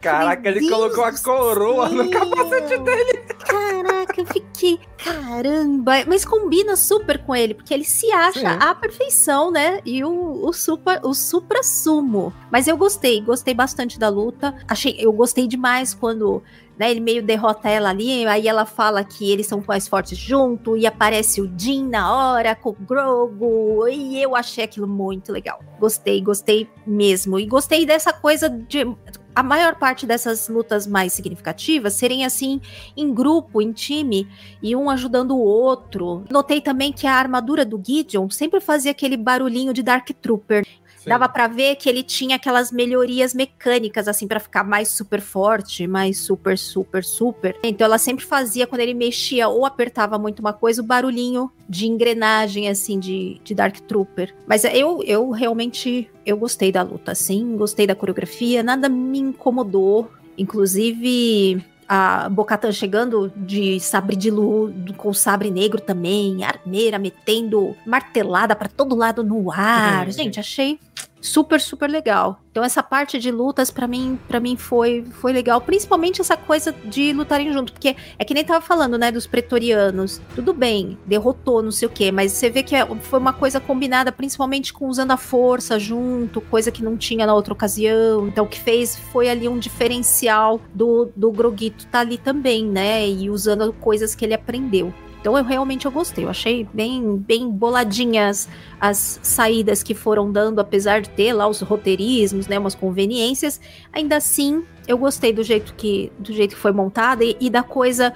Caraca, ele colocou a coroa no capacete dele. Caraca, eu fiquei, caramba, mas combina super com ele, porque ele se acha Sim. à perfeição, né? E o, o, super, o supra-sumo. Mas eu gostei, gostei bastante da luta. Achei, eu gostei demais quando né? Ele meio derrota ela ali, aí ela fala que eles são mais fortes junto, e aparece o Jin na hora com o Grogu, e eu achei aquilo muito legal. Gostei, gostei mesmo. E gostei dessa coisa de a maior parte dessas lutas mais significativas serem assim em grupo, em time, e um ajudando o outro. Notei também que a armadura do Gideon sempre fazia aquele barulhinho de Dark Trooper. Dava para ver que ele tinha aquelas melhorias mecânicas, assim, para ficar mais super forte, mais super, super, super. Então ela sempre fazia, quando ele mexia ou apertava muito uma coisa, o barulhinho de engrenagem, assim, de, de Dark Trooper. Mas eu, eu realmente, eu gostei da luta, assim, gostei da coreografia, nada me incomodou. Inclusive, a Bocatan chegando de sabre de luz, com sabre negro também, armeira metendo martelada para todo lado no ar. Gente, achei super super legal. Então essa parte de lutas para mim, para mim foi foi legal, principalmente essa coisa de lutarem junto, porque é que nem tava falando, né, dos pretorianos. Tudo bem, derrotou, não sei o quê, mas você vê que é, foi uma coisa combinada principalmente com usando a força junto, coisa que não tinha na outra ocasião. Então o que fez foi ali um diferencial do do Groguito tá ali também, né, e usando coisas que ele aprendeu. Então eu realmente eu gostei, eu achei bem, bem boladinhas as saídas que foram dando, apesar de ter lá os roteirismos, né, umas conveniências, ainda assim eu gostei do jeito que, do jeito que foi montada e, e da coisa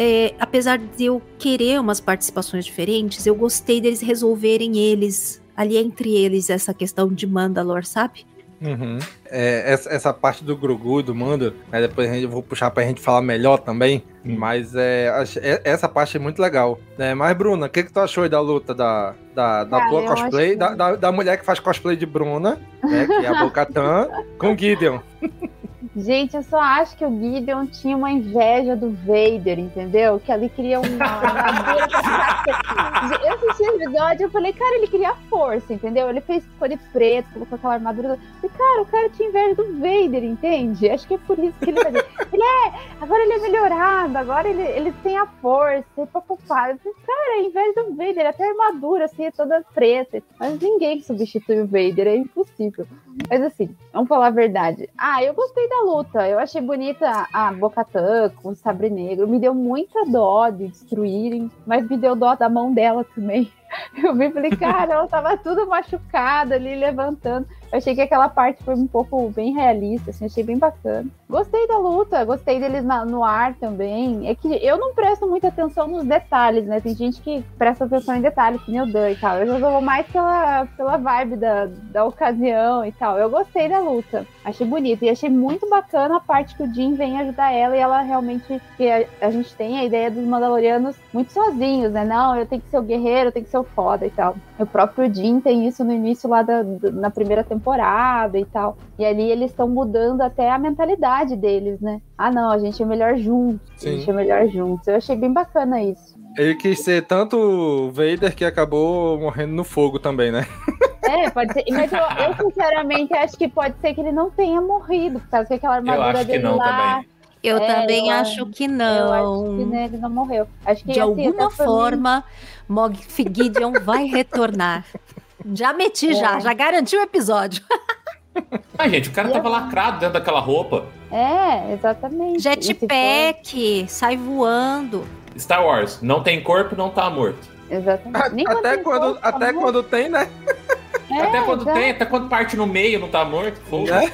é, apesar de eu querer umas participações diferentes, eu gostei deles resolverem eles, ali entre eles, essa questão de Mandalor, sabe? Uhum. É, essa, essa, parte do Grugu, do Mando, né, depois a gente, eu vou puxar pra gente falar melhor também. Uhum. Mas é, é, essa parte é muito legal. Né? Mas, Bruna, o que, que tu achou da luta da, da, da tua cosplay? Que... Da, da, da, mulher que faz cosplay de Bruna, né, que é a *laughs* Bocatan, com Gideon. Gente, eu só acho que o Gideon tinha uma inveja do Vader, entendeu? Que ele queria uma armadura pra Eu assisti o episódio e eu falei, cara, ele queria força, entendeu? Ele fez cor de preto, colocou aquela armadura. E, cara, o cara tinha inveja do Vader, entende? Acho que é por isso que ele fazia. Ele é, agora ele é melhorado, agora ele, ele tem a força, e papapá. Eu falei, cara, é inveja do Vader, até a armadura, assim, é toda preta. Mas ninguém substitui o Vader, é impossível. Mas assim, vamos falar a verdade. Ah, eu gostei da luta. Eu achei bonita a Bocatã com o sabre negro. Me deu muita dó de destruírem, mas me deu dó da mão dela também. *laughs* Eu vi falei, cara, ela tava tudo machucada ali, levantando. Eu achei que aquela parte foi um pouco bem realista, assim, achei bem bacana. Gostei da luta, gostei deles na, no ar também. É que eu não presto muita atenção nos detalhes, né? Tem gente que presta atenção em detalhes, que nem o Dan e tal. Eu já vou mais pela, pela vibe da, da ocasião e tal. Eu gostei da luta, achei bonito. E achei muito bacana a parte que o Jim vem ajudar ela e ela realmente. que a, a gente tem a ideia dos Mandalorianos muito sozinhos, né? Não, eu tenho que ser o guerreiro, eu tenho que ser o foda e tal. O próprio Jim tem isso no início lá da, da na primeira temporada temporada e tal. E ali eles estão mudando até a mentalidade deles, né? Ah, não, a gente é melhor juntos. Sim. A gente é melhor juntos. Eu achei bem bacana isso. Ele quis ser tanto Vader que acabou morrendo no fogo também, né? É, pode ser. Mas eu, eu, sinceramente acho que pode ser que ele não tenha morrido, por causa que aquela armadura dele lá. Também. Eu é, também eu, acho que não. Eu acho que né, ele não morreu. Acho que de assim, alguma forma, Mog Gideon vai retornar. Já meti, já, É. já garanti o episódio. *laughs* Ah, gente, o cara tava lacrado dentro daquela roupa. É, exatamente. Jetpack, sai voando. Star Wars, não tem corpo, não tá morto. Exatamente. Nem Até quando, corpo, até amor. quando tem, né? *laughs* É, até quando tem, até quando parte no meio, não tá morto. Foda. É?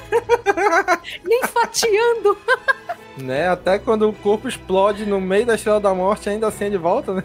*laughs* Nem fatiando. Né? Até quando o corpo explode no meio da Estrela da Morte, ainda assim é de volta, né?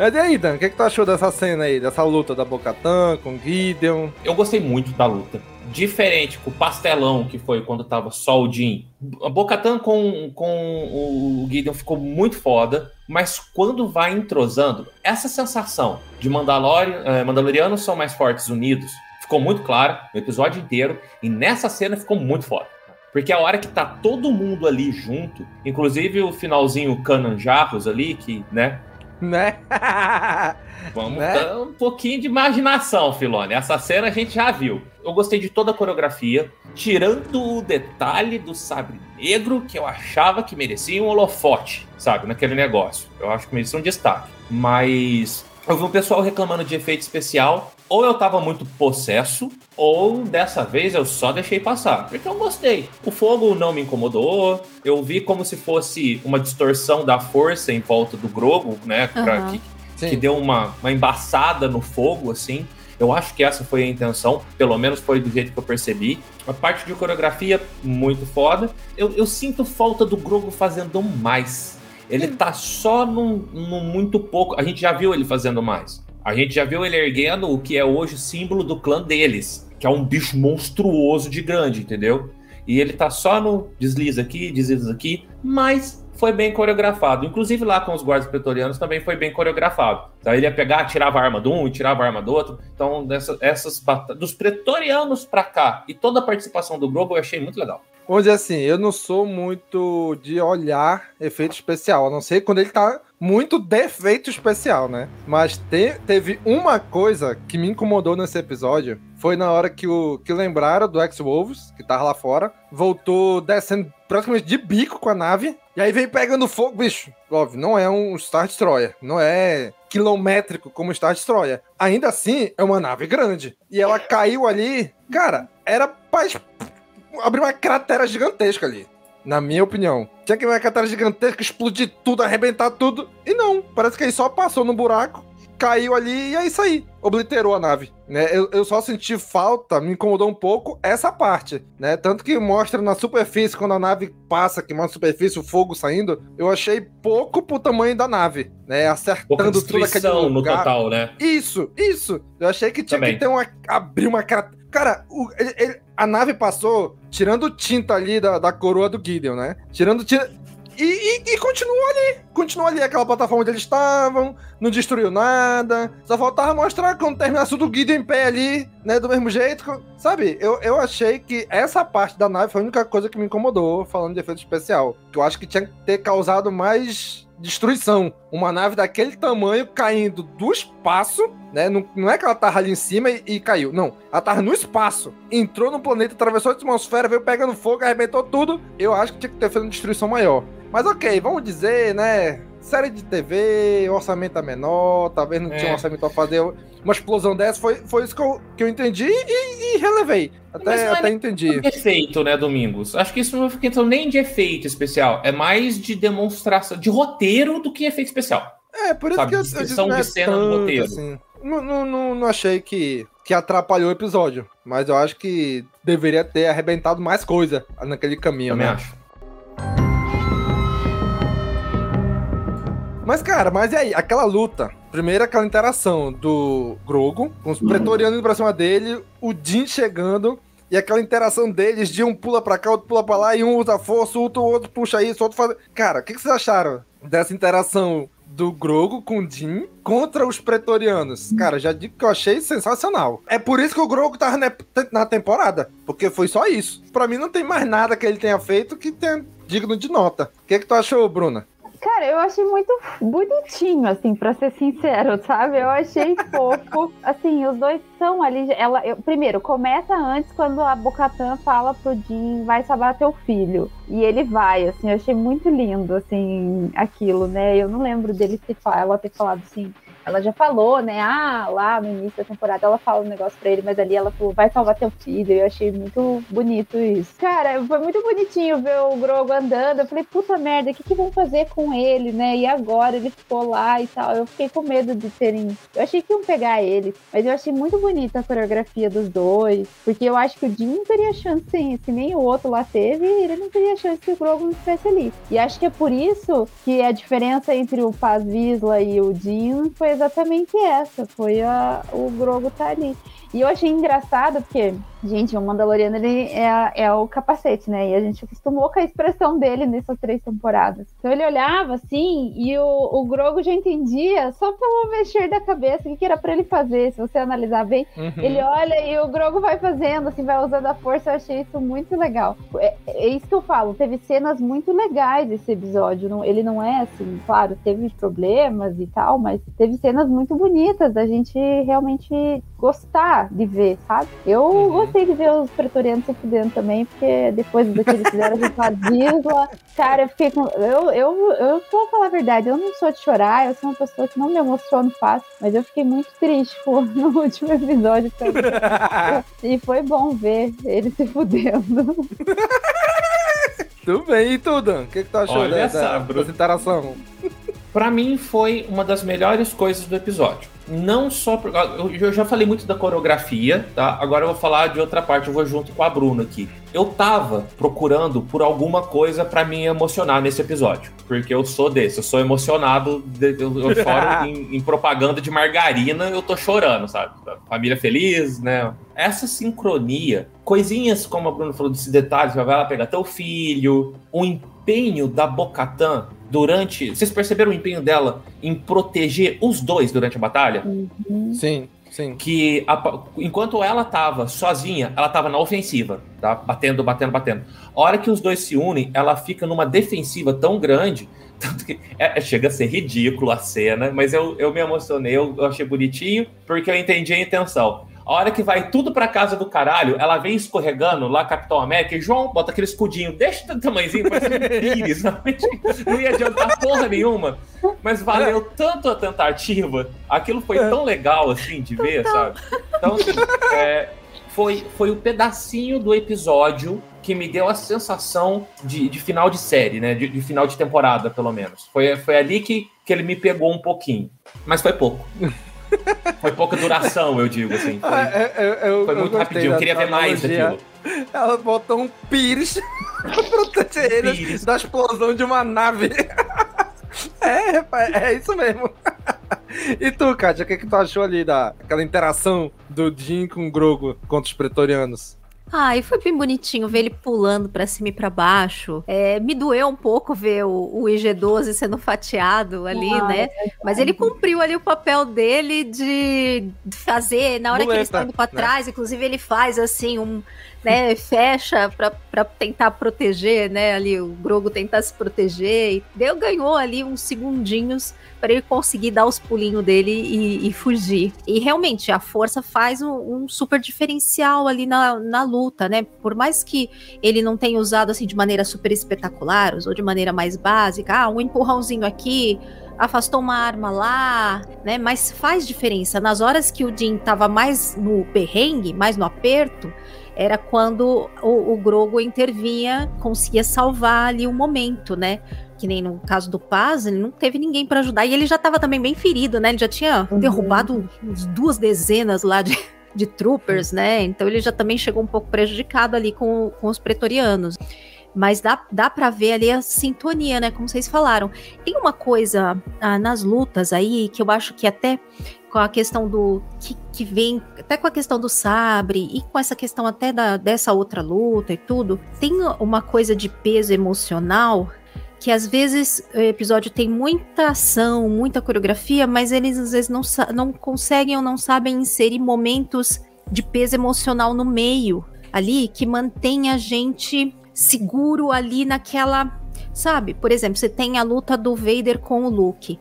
Mas e aí, Dan, o que, que tu achou dessa cena aí, dessa luta da Bocatan com Gideon? Eu gostei muito da luta. Diferente com o pastelão que foi quando tava só o Jin. A Bocatan com, com o Gideon ficou muito foda, mas quando vai entrosando, essa sensação de Mandalorian, eh, Mandalorianos são mais fortes unidos ficou muito clara no episódio inteiro, e nessa cena ficou muito foda. Porque a hora que tá todo mundo ali junto, inclusive o finalzinho Cananjarros ali, que, né, Né? *laughs* Vamos Né? dar um pouquinho de imaginação, Filone. Essa cena a gente já viu. Eu gostei de toda a coreografia, tirando o detalhe do sabre negro, que eu achava que merecia um holofote, sabe, naquele negócio. Eu acho que merecia um destaque. Mas eu vi um pessoal reclamando de efeito especial. Ou eu tava muito possesso, ou dessa vez eu só deixei passar. Porque eu gostei. O fogo não me incomodou. Eu vi como se fosse uma distorção da força em volta do Grogo, né? Pra que, que deu uma, uma embaçada no fogo, assim. Eu acho que essa foi a intenção, pelo menos foi do jeito que eu percebi. A parte de coreografia, muito foda. Eu, eu sinto falta do Grogo fazendo mais. Ele tá só num, num muito pouco. A gente já viu ele fazendo mais. A gente já viu ele erguendo o que é hoje o símbolo do clã deles, que é um bicho monstruoso de grande, entendeu? E ele tá só no desliza aqui, desliza aqui, mas foi bem coreografado. Inclusive lá com os guardas pretorianos também foi bem coreografado. Então ele ia pegar, tirava a arma de um e tirava a arma do outro. Então dessa, essas bata- dos pretorianos pra cá e toda a participação do Grogu eu achei muito legal. Dizer assim, eu não sou muito de olhar efeito especial, a não ser quando ele tá muito defeito especial, né? Mas te- teve uma coisa que me incomodou nesse episódio, foi na hora que, o, que lembraram do X-Wolves, que tava lá fora, voltou descendo praticamente de bico com a nave, e aí veio pegando fogo, bicho, óbvio, não é um Star Destroyer, não é quilométrico como Star Destroyer. Ainda assim, é uma nave grande. E ela caiu ali, cara, era pra abrir uma cratera gigantesca ali. Na minha opinião. Tinha que abrir uma cratera gigantesca, explodir tudo, arrebentar tudo. E não, parece que ele só passou no buraco, caiu ali e é isso aí. Obliterou a nave. Né? Eu, eu só senti falta, me incomodou um pouco essa parte. Né? Tanto que mostra na superfície, quando a nave passa, que mostra a superfície, o fogo saindo, eu achei pouco pro tamanho da nave. Né? Acertando tudo aquele destruição no lugar. total, né? Isso, isso. Eu achei que tinha Também. que ter uma. abrir uma. Cara, o- ele- ele- a nave passou tirando tinta ali da, da coroa do Gideon, né? Tirando tinta. E, e, e continuou ali. Continuou ali aquela plataforma onde eles estavam. Não destruiu nada. Só faltava mostrar quando terminasse do Gideon em pé ali, né? Do mesmo jeito. Sabe? Eu, eu achei que essa parte da nave foi a única coisa que me incomodou, falando de efeito especial. Que eu acho que tinha que ter causado mais destruição. Uma nave daquele tamanho caindo do espaço, né? Não, não é que ela tava ali em cima e, e caiu. Não. Ela tava no espaço. Entrou no planeta, atravessou a atmosfera, veio pegando fogo, arrebentou tudo. Eu acho que tinha que ter feito uma destruição maior. Mas ok, vamos dizer, né? Série de TV, orçamento é menor, talvez não É. tinha um orçamento pra fazer uma explosão dessa. Foi, foi isso que eu, que eu entendi e, e relevei. Até, é até nem entendi. de efeito, né, Domingos? Acho que isso não é questão nem de efeito especial. É mais de demonstração, de roteiro do que efeito especial. É, por isso Sabe, que eu, eu disse, não é de cena do tanto, roteiro. assim. Não, não, não, não achei que, que atrapalhou o episódio. Mas eu acho que deveria ter arrebentado mais coisa naquele caminho, Também né? acho. Mas, cara, mas e aí? Aquela luta. Primeiro, aquela interação do Grogo com os pretorianos indo pra cima dele, o Jin chegando, e aquela interação deles de um pula pra cá, outro pula pra lá, e um usa força, o outro, outro puxa isso, o outro faz. Cara, o que, que vocês acharam dessa interação do Grogo com o Jin contra os pretorianos? Cara, já digo que eu achei sensacional. É por isso que o Grogo tava na temporada, porque foi só isso. Pra mim, não tem mais nada que ele tenha feito que tenha digno de nota. O que, que tu achou, Bruna? Cara, eu achei muito bonitinho, assim, pra ser sincero, sabe? Eu achei fofo. Assim, os dois são ali. Ela, eu- primeiro, começa antes quando a Bocatan fala pro Jim, vai salvar teu filho. E ele vai, assim, eu achei muito lindo, assim, aquilo, né? Eu não lembro dele ter, ela ter falado assim. Ela já falou, né? Ah, lá no início da temporada ela fala um negócio pra ele, mas ali ela falou, vai salvar teu filho. Eu achei muito bonito isso. Cara, foi muito bonitinho ver o Grogo andando. Eu falei, puta merda, o que, que vão fazer com ele, né? E agora ele ficou lá e tal. Eu fiquei com medo de terem. Eu achei que iam pegar ele, mas eu achei muito bonita a coreografia dos dois, porque eu acho que o Jim não teria chance, se nem o outro lá teve, ele não teria chance que o Grogu não estivesse ali. E acho que é por isso que a diferença entre o Paz Visla e o Jim foi exatamente essa, foi a, o Grogu tá ali. E eu achei engraçado porque Gente, o Mandaloriano ele é, é o capacete, né? E a gente acostumou com a expressão dele nessas três temporadas. Então ele olhava assim e o, o Grogo já entendia só pelo mexer da cabeça o que, que era para ele fazer. Se você analisar bem, uhum. ele olha e o Grogo vai fazendo, assim, vai usando a força. Eu achei isso muito legal. É, é isso que eu falo. Teve cenas muito legais esse episódio. Não, ele não é assim, claro, teve problemas e tal, mas teve cenas muito bonitas da gente realmente gostar de ver, sabe? Eu uhum gostei de ver os pretorianos se fudendo também, porque depois do que eles fizeram com a Disla, cara, eu fiquei com. Eu, eu, eu vou falar a verdade, eu não sou de chorar, eu sou uma pessoa que não me emociono fácil, mas eu fiquei muito triste pô, *laughs* no último episódio. e foi bom ver ele se fudendo. Tudo bem, e tu, Dan? O que, que tu achou Olha dessa, dessa interação? Pra mim foi uma das melhores coisas do episódio não só. Por, eu já falei muito da coreografia, tá? Agora eu vou falar de outra parte, eu vou junto com a Bruna aqui. Eu tava procurando por alguma coisa para me emocionar nesse episódio. Porque eu sou desse, eu sou emocionado. De, eu, eu *laughs* fora em, em, propaganda de margarina, eu tô chorando, sabe? Família feliz, né? Essa sincronia, coisinhas como a Bruna falou, desses detalhes, vai lá pegar teu filho, o empenho da Bocatan durante. Vocês perceberam o empenho dela em proteger os dois durante a batalha? Uhum. Sim. Sim. Que a, enquanto ela tava sozinha, ela tava na ofensiva, tá? Batendo, batendo, batendo. A hora que os dois se unem, ela fica numa defensiva tão grande, *laughs* tanto que é, é, chega a ser ridículo a cena, mas eu, eu me emocionei, eu, eu achei bonitinho, porque eu entendi a intenção. A hora que vai tudo pra casa do caralho, ela vem escorregando lá, Capitão América, e João bota aquele escudinho, deixa o tamanhozinho, parece um pires, não ia adiantar porra nenhuma, mas valeu tanto a tentativa, aquilo foi tão legal, assim, de ver, sabe? Então, assim, é, foi, foi o pedacinho do episódio que me deu a sensação de, de final de série, né? De, de, final de temporada, pelo menos. Foi, foi ali que, que ele me pegou um pouquinho. Mas foi pouco. *laughs* Foi pouca duração, eu digo, assim. Foi, ah, é, é, eu, foi muito rapidinho, eu queria ver mais daquilo. Ela botou um pires *laughs* pra proteger eles da explosão de uma nave. *laughs* É, é isso mesmo. *laughs* E tu, Kátia, o que, que tu achou ali daquela interação do Jin com o Grogo contra os pretorianos? Ah, e foi bem bonitinho ver ele pulando para cima e para baixo. É, me doeu um pouco ver o, o IG-12 sendo fatiado ali, ah, né? É Mas ele cumpriu ali o papel dele de fazer, na hora Muleta, que eles estão indo pra né? trás, inclusive ele faz assim um né, fecha para tentar proteger, né, ali o Grogo tentar se proteger. E deu ganhou ali uns segundinhos para ele conseguir dar os pulinhos dele e, e, fugir. E realmente a força faz um, um, super diferencial ali na, na luta, né? Por mais que ele não tenha usado assim de maneira super espetacular, ou de maneira mais básica, ah, um empurrãozinho aqui, afastou uma arma lá, né? Mas faz diferença. Nas horas que o Jin tava mais no perrengue, mais no aperto, era quando o, o Grogo intervinha, conseguia salvar ali o momento, né? Que nem no caso do Paz, ele não teve ninguém para ajudar. E ele já estava também bem ferido, né? Ele já tinha uhum. derrubado duas dezenas lá de, de troopers, né? Então ele já também chegou um pouco prejudicado ali com, com os pretorianos. Mas dá, dá para ver ali a sintonia, né? Como vocês falaram. Tem uma coisa ah, nas lutas aí que eu acho que até com a questão do que, que vem, até com a questão do sabre e com essa questão até da, dessa outra luta e tudo, tem uma coisa de peso emocional que às vezes o episódio tem muita ação, muita coreografia, mas eles às vezes não, não conseguem ou não sabem inserir momentos de peso emocional no meio ali que mantém a gente seguro ali naquela, sabe? Por exemplo, você tem a luta do Vader com o Luke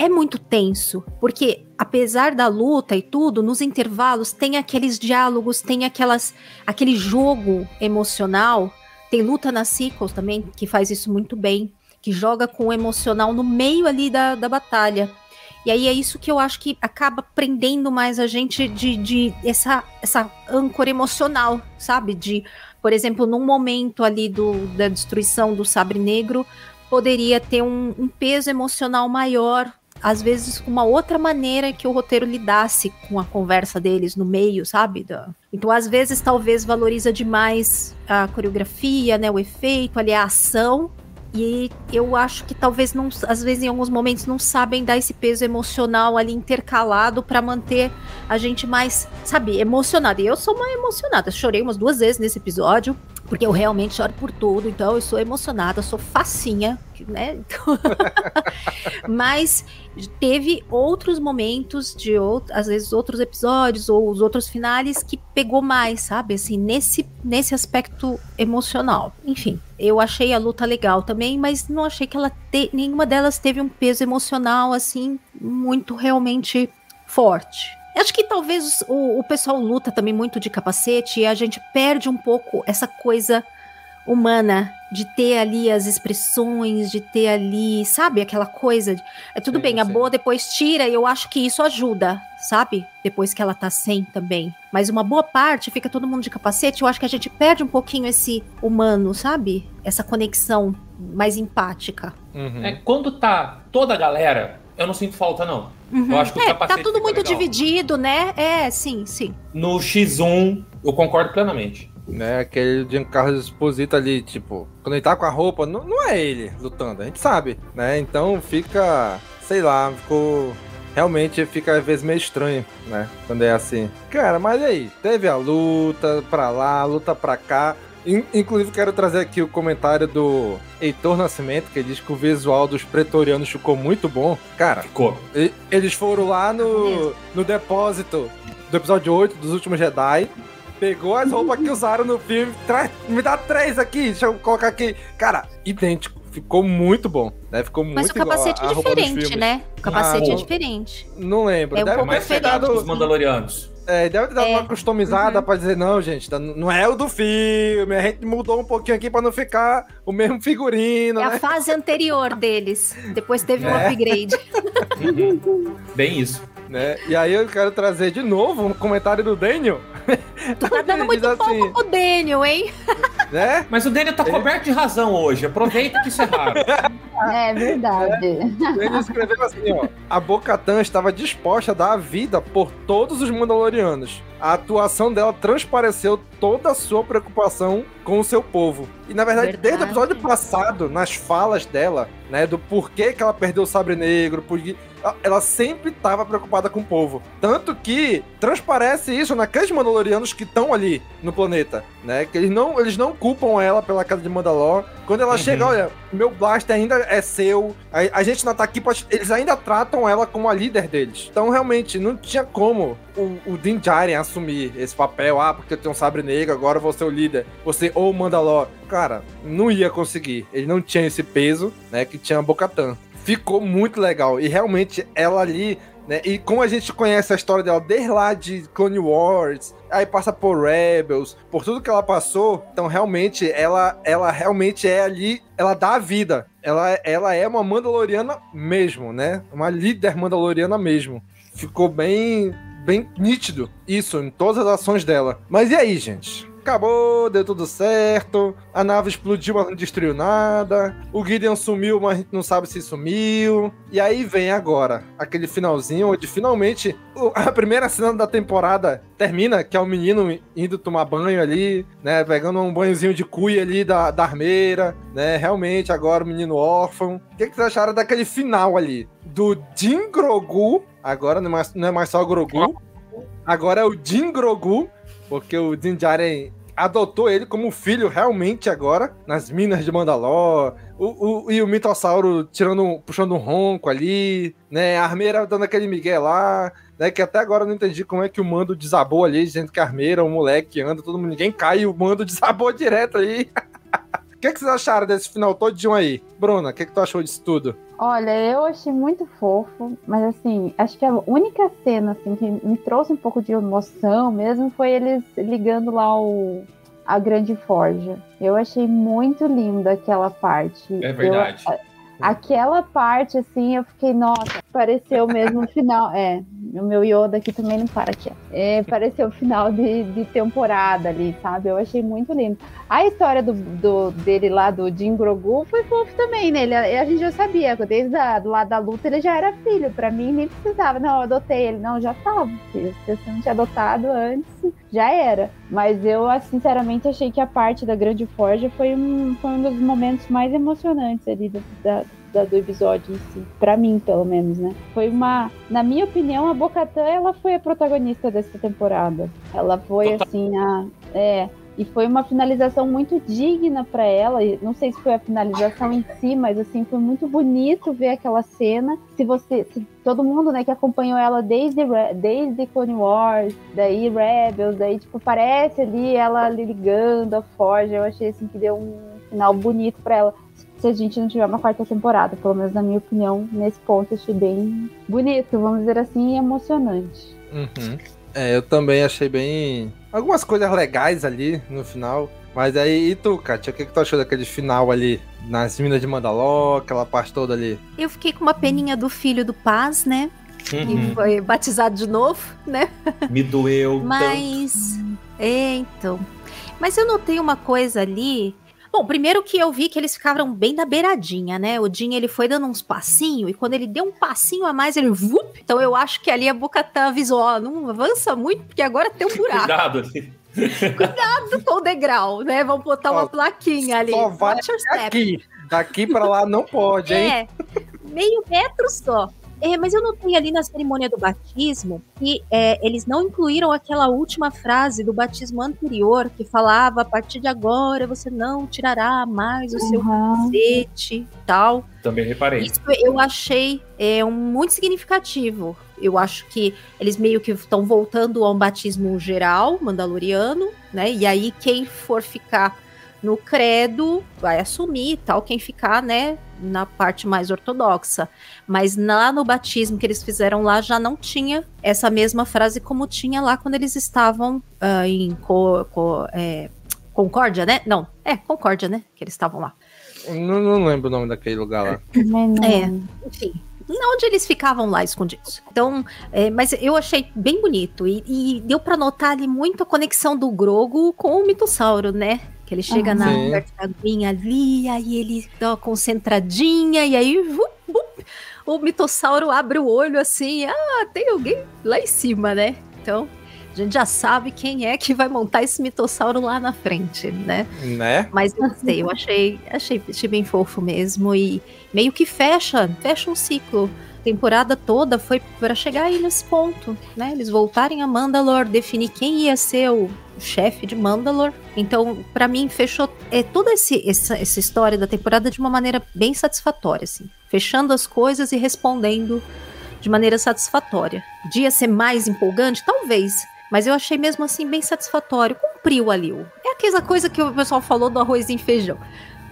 é muito tenso, porque apesar da luta e tudo, nos intervalos tem aqueles diálogos, tem aquelas aquele jogo emocional. Tem luta nas sequels também, que faz isso muito bem, que joga com o emocional no meio ali da, da batalha. E aí é isso que eu acho que acaba prendendo mais a gente de, de essa, essa âncora emocional, sabe? De, por exemplo, num momento ali do, da destruição do Sabre Negro, poderia ter um, um peso emocional maior às vezes uma outra maneira que o roteiro lidasse com a conversa deles no meio, sabe? Então, às vezes, talvez valoriza demais a coreografia, né, o efeito, ali a ação, e eu acho que talvez não, às vezes em alguns momentos não sabem dar esse peso emocional ali intercalado para manter a gente mais, sabe, emocionada. E eu sou uma emocionada, chorei umas duas vezes nesse episódio, porque eu realmente choro por tudo, então eu sou emocionada, sou facinha, né? Então... *laughs* Mas teve outros momentos de outro, às vezes outros episódios ou os outros finais que pegou mais, sabe? Assim, nesse nesse aspecto emocional. Enfim, eu achei a luta legal também, mas não achei que ela te, nenhuma delas teve um peso emocional assim muito realmente forte. Acho que talvez o, o pessoal luta também muito de capacete e a gente perde um pouco essa coisa humana de ter ali as expressões, de ter ali, sabe, aquela coisa. De, é tudo sim, bem, sim. a boa depois tira e eu acho que isso ajuda, sabe? Depois que ela tá sem também. Mas uma boa parte fica todo mundo de capacete, eu acho que a gente perde um pouquinho esse humano, sabe? Essa conexão mais empática. Uhum. É, quando tá toda a galera, eu não sinto falta, não. Uhum. Eu acho que é, o capacete tá tudo muito legal. dividido, né? É, sim, sim. No X1, eu concordo plenamente né? Aquele Giancarlo Esposito ali, tipo, quando ele tá com a roupa, não, não é ele lutando, a gente sabe, né? Então fica, sei lá, ficou. Realmente fica às vezes meio estranho, né? Quando é assim. Cara, mas aí, teve a luta pra lá, luta pra cá. Inclusive, quero trazer aqui o comentário do Heitor Nascimento, que ele diz que o visual dos pretorianos ficou muito bom. Cara, ficou. Eles foram lá no, no depósito do episódio 8 dos últimos Jedi Pegou as roupas que usaram no filme, me dá três aqui, deixa eu colocar aqui. Cara, idêntico. Ficou muito bom, né? Ficou muito Mas o capacete igual é diferente, né? O capacete ah, é diferente. Não lembro. É um deve pouco mais pegado dos Mandalorianos. É, deve ter dado é. uma customizada uhum. pra dizer, não, gente, tá, não é o do filme, a gente mudou um pouquinho aqui pra não ficar o mesmo figurino. É né? a fase anterior deles. Depois teve é. um upgrade. *laughs* Bem isso. Né? E aí eu quero trazer de novo um comentário do Daniel. Tu tá dando *laughs* muito assim, pouco pro Daniel, hein? Né? Mas o Daniel tá coberto de razão hoje. Aproveita que isso é raro. *laughs* É verdade. É. Ele escreveu assim, ó. A Bocatan estava disposta a dar a vida por todos os Mandalorianos. A atuação dela transpareceu toda a sua preocupação com o seu povo. E na verdade, verdade. desde o episódio passado, nas falas dela, né, do porquê que ela perdeu o sabre negro, porque ela sempre estava preocupada com o povo. Tanto que transparece isso naqueles Mandalorianos que estão ali no planeta, né? Que eles não, eles não culpam ela pela casa de Mandalor. Quando ela uhum. chega, olha, meu blaster ainda é seu, a, a gente não tá aqui, pode... eles ainda tratam ela como a líder deles. Então, realmente, não tinha como o, o Din Djarin assumir esse papel. Ah, porque eu tenho um sabre negro, agora eu vou ser o líder. Você ou o Mandalor. Cara, não ia conseguir. Ele não tinha esse peso, né, que tinha a Bocatan ficou muito legal. E realmente ela ali, né? E como a gente conhece a história dela desde lá de Clone Wars, aí passa por Rebels, por tudo que ela passou, então realmente ela, ela realmente é ali, ela dá a vida. Ela, ela é uma Mandaloriana mesmo, né? Uma líder Mandaloriana mesmo. Ficou bem bem nítido isso em todas as ações dela. Mas e aí, gente? acabou, deu tudo certo. A nave explodiu, mas não destruiu nada. O Gideon sumiu, mas a gente não sabe se sumiu. E aí vem agora aquele finalzinho onde finalmente a primeira cena da temporada termina, que é o menino indo tomar banho ali, né? Pegando um banhozinho de cuia ali da, da armeira, né? Realmente agora o menino órfão. O que, que vocês acharam daquele final ali? Do Din Grogu, agora não é mais, não é mais só o Grogu, agora é o Din Grogu porque o Din Djarin adotou ele como filho realmente agora, nas minas de Mandalor. O, o, e o mitossauro tirando, puxando um ronco ali, né? A armeira dando aquele migué lá, né? Que até agora eu não entendi como é que o mando desabou ali, dizendo que a armeira, o moleque anda, todo mundo, ninguém cai e o mando *laughs* desabou direto aí. *laughs* O que, que, vocês acharam desse final todinho aí? Bruna, o que, que tu achou disso tudo? Olha, eu achei muito fofo, mas assim, acho que a única cena assim, que me trouxe um pouco de emoção mesmo foi eles ligando lá o, a Grande Forja. Eu achei muito linda aquela parte. É verdade. Eu, Aquela parte, assim, eu fiquei, nossa, pareceu mesmo o final. É, o meu Yoda aqui também não para aqui. É, pareceu o final de, de temporada ali, sabe? Eu achei muito lindo. A história do, do dele lá, do Jim Grogu, foi fofo também, né? Ele, a gente já sabia, desde a, lado da luta ele já era filho. Pra mim, nem precisava. Não, eu adotei ele. Não, já tava, filho. Se você não tinha adotado antes, já era. Mas eu, sinceramente, achei que a parte da Grande Forja foi um, foi um dos momentos mais emocionantes ali da, da da, do episódio em si, para mim pelo menos, né? Foi uma, na minha opinião, a Bocatã ela foi a protagonista dessa temporada. Ela foi assim a, é, e foi uma finalização muito digna para ela. Não sei se foi a finalização em si, mas assim foi muito bonito ver aquela cena. Se você, se todo mundo, né, que acompanhou ela desde desde Clone Wars, daí Rebels, daí tipo parece ali ela ligando a Forja. Eu achei assim que deu um final bonito para ela se a gente não tiver uma quarta temporada. Pelo menos na minha opinião, nesse ponto, achei bem bonito, vamos dizer assim, e emocionante. Uhum. É, eu também achei bem. Algumas coisas legais ali no final. Mas aí, e tu, Kátia, o que, que tu achou daquele final ali, nas Minas de Mandalor, aquela parte toda ali? Eu fiquei com uma peninha do filho do Paz, né? Uhum. Que foi batizado de novo, né? *laughs* Me doeu. Mas. Tanto. É, então. Mas eu notei uma coisa ali Bom, primeiro que eu vi que eles ficavam bem na beiradinha, né? O Jin, ele foi dando uns passinhos, e quando ele deu um passinho a mais, ele... Vup! Então eu acho que ali a Bocatã avisou, ó, não avança muito, porque agora tem um buraco. Cuidado ali. *laughs* Cuidado com o degrau, né? Vamos botar uma plaquinha ali. Só vai aqui. Daqui para lá não pode, hein? É, meio metro só. É, mas eu notei ali na cerimônia do batismo que é, eles não incluíram aquela última frase do batismo anterior que falava a partir de agora você não tirará mais o uhum. seu capacete e tal. Também reparei. Isso eu achei é, um, muito significativo. Eu acho que eles meio que estão voltando a um batismo geral, mandaloriano, né? E aí quem for ficar no credo vai assumir tal, quem ficar, né, na parte mais ortodoxa. Mas lá no batismo que eles fizeram lá já não tinha essa mesma frase como tinha lá quando eles estavam uh, em co, co, é, Concórdia, né? Não, é Concórdia, né? Que eles estavam lá. Não, não lembro o nome daquele lugar lá. É, enfim onde eles ficavam lá escondidos. Então, é, mas eu achei bem bonito e, e deu para notar ali muito a conexão do Grogo com o mitossauro, né? Que ele chega ah, na aguinha ali, aí ele dá uma concentradinha, e aí o mitossauro abre o olho assim, ah, tem alguém lá em cima, né? Então, a gente já sabe quem é que vai montar esse mitossauro lá na frente, né? Né? Mas eu sei, eu achei, achei, achei bem fofo mesmo e meio que fecha, fecha um ciclo temporada toda foi para chegar aí nesse ponto, né? Eles voltarem a Mandalor, definir quem ia ser o chefe de Mandalor. Então, para mim, fechou é, toda esse, essa, essa história da temporada de uma maneira bem satisfatória, assim. Fechando as coisas e respondendo de maneira satisfatória. Dia ser mais empolgante? Talvez. Mas eu achei mesmo assim bem satisfatório. Cumpriu ali. É aquela coisa que o pessoal falou do arroz e feijão.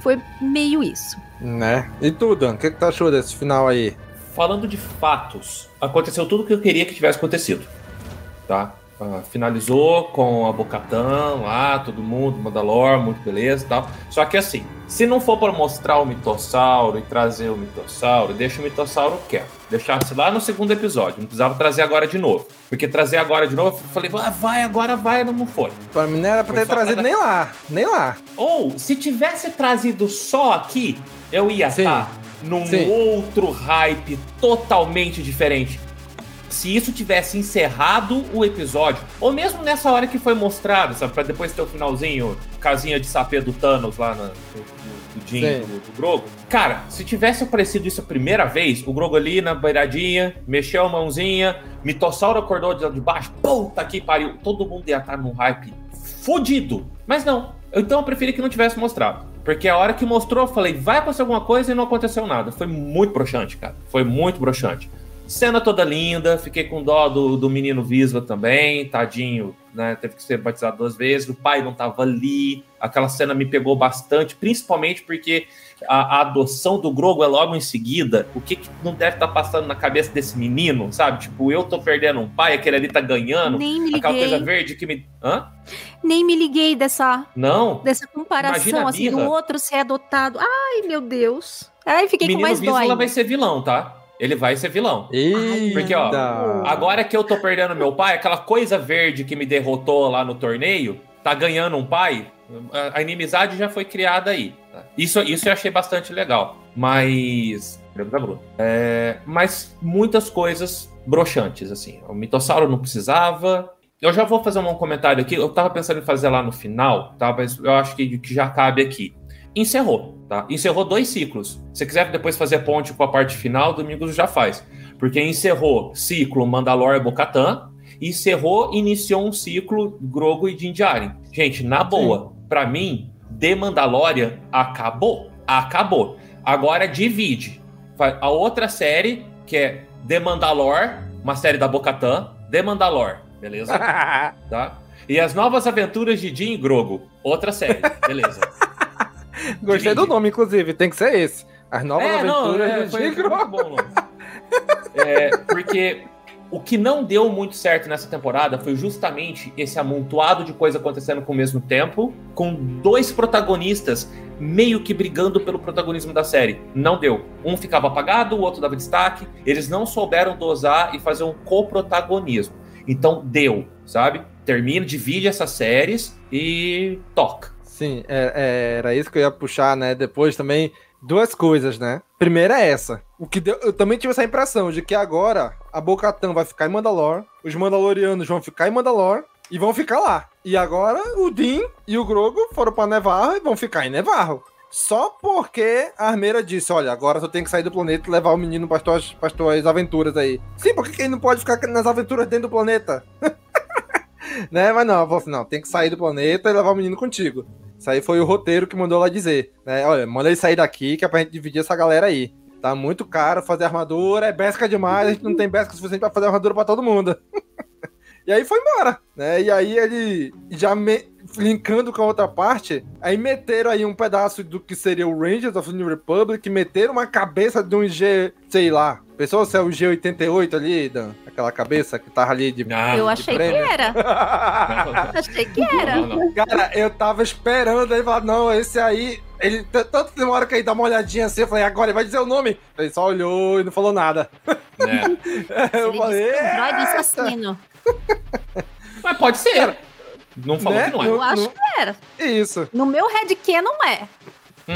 Foi meio isso. Né? E tu, Dan, o que, que tu achou desse final aí? falando de fatos, aconteceu tudo o que eu queria que tivesse acontecido. Tá? Uh, finalizou com a Bocatã lá, todo mundo, Mandalor, muito beleza e tal. Só que assim, se não for para mostrar o mitossauro e trazer o mitossauro, deixa o mitossauro quieto. Deixasse lá no segundo episódio, não precisava trazer agora de novo. Porque trazer agora de novo, eu falei, ah, vai, agora vai, não foi. Pra mim não era pra ter trazido nem lá, nem lá. Ou, se tivesse trazido só aqui, eu ia estar tá num Sim. outro hype totalmente diferente. Se isso tivesse encerrado o episódio, ou mesmo nessa hora que foi mostrado, sabe, pra depois ter o finalzinho, casinha de sapê do Thanos lá no, do Jim, do, do, Grogo. Cara, se tivesse aparecido isso a primeira vez, o Grogo ali na beiradinha, mexeu a mãozinha, Mitossauro acordou de, de baixo, puta que pariu, todo mundo ia estar num hype fudido. Mas não, então eu preferi que não tivesse mostrado. Porque a hora que mostrou, eu falei, vai acontecer alguma coisa e não aconteceu nada. Foi muito broxante, cara. Foi muito broxante. Cena toda linda, fiquei com dó do, do menino Visva também, tadinho, né? Teve que ser batizado duas vezes, o pai não tava ali. Aquela cena me pegou bastante, principalmente porque a, a, adoção do Grogo é logo em seguida, o que, que não deve estar tá passando na cabeça desse menino, sabe? Tipo, eu tô perdendo um pai, aquele ali tá ganhando. Nem me aquela coisa verde que me. Hã? Nem me liguei dessa. Não. Dessa comparação, assim, do outro ser adotado. Ai, meu Deus. Ai, fiquei Menino com mais Víscula dó. vai ser vilão, tá? Ele vai ser vilão. Eita. Porque, ó, agora que eu tô perdendo meu pai, aquela coisa verde que me derrotou lá no torneio, tá ganhando um pai, a, inimizade já foi criada aí. Isso, isso eu achei bastante legal. Mas. É, mas muitas coisas broxantes, assim. O mitossauro não precisava. Eu já vou fazer um comentário aqui. Eu tava pensando em fazer lá no final, tá? Mas eu acho que, que já cabe aqui. Encerrou, tá? Encerrou dois ciclos. Se quiser depois fazer ponte com a parte final, Domingos já faz. Porque encerrou ciclo Mandalor e Bocatan, e encerrou, iniciou um ciclo Grogo e Din Djarin. Gente, na boa, pra mim, The Mandalorian acabou. Acabou. Agora divide. A outra série, que é The Mandalor, uma série da Bocatan, The Mandalor, beleza? *laughs* tá? E as novas aventuras de Din e Grogo, outra série, beleza? *laughs* Gostei do nome, inclusive. Tem que ser esse. As novas É, não, aventuras é, do foi Tigro. muito bom o nome. É, porque o que não deu muito certo nessa temporada foi justamente esse amontoado de coisa acontecendo com o mesmo tempo, com dois protagonistas meio que brigando pelo protagonismo da série. Não deu. Um ficava apagado, o outro dava destaque. Eles não souberam dosar e fazer um coprotagonismo. Então deu, sabe? Termina, divide essas séries e toca. Sim, é- é- era isso que eu ia puxar, né? Depois também, duas coisas, né? Primeira é essa. O que deu, eu também tive essa impressão de que agora a Bocatan vai ficar em Mandalor, os Mandalorianos vão ficar em Mandalor e vão ficar lá. E agora o Din e o Grogo foram pra Nevarro e vão ficar em Nevarro. Só porque a Armeira disse: Olha, agora tu tem que sair do planeta e levar o menino para as tuas, pras tuas aventuras aí. Sim, por que que ele não pode ficar nas aventuras dentro do planeta? *laughs* né? Mas não, ela falou assim: não, tem que sair do planeta e levar o menino contigo. Isso aí foi o roteiro que mandou ela dizer, né? Olha, manda ele sair daqui que é pra gente dividir essa galera aí. Tá muito caro fazer armadura, é besca demais, a gente não tem besca suficiente pra fazer armadura pra todo mundo. *laughs* e aí foi embora, né? E aí ele já me- linkando com a outra parte, aí meteram aí um pedaço do que seria o Rangers of the New Republic, meteram uma cabeça de um G, sei lá. Pensou se é o G88 ali, Dan? Aquela cabeça que tava ali de. Eu de *laughs* achei que era. Achei que era. Cara, eu tava esperando ele falar, não, esse aí. Ele tanto demora que ele dá uma olhadinha assim, eu falei, agora ele vai dizer o nome. Ele só olhou e não falou nada. *laughs* eu Ele falei, disse que "Eita." assassino. *laughs* Mas pode ser. Não falou Né? que não é. Eu acho que era. Isso. No meu Red não é.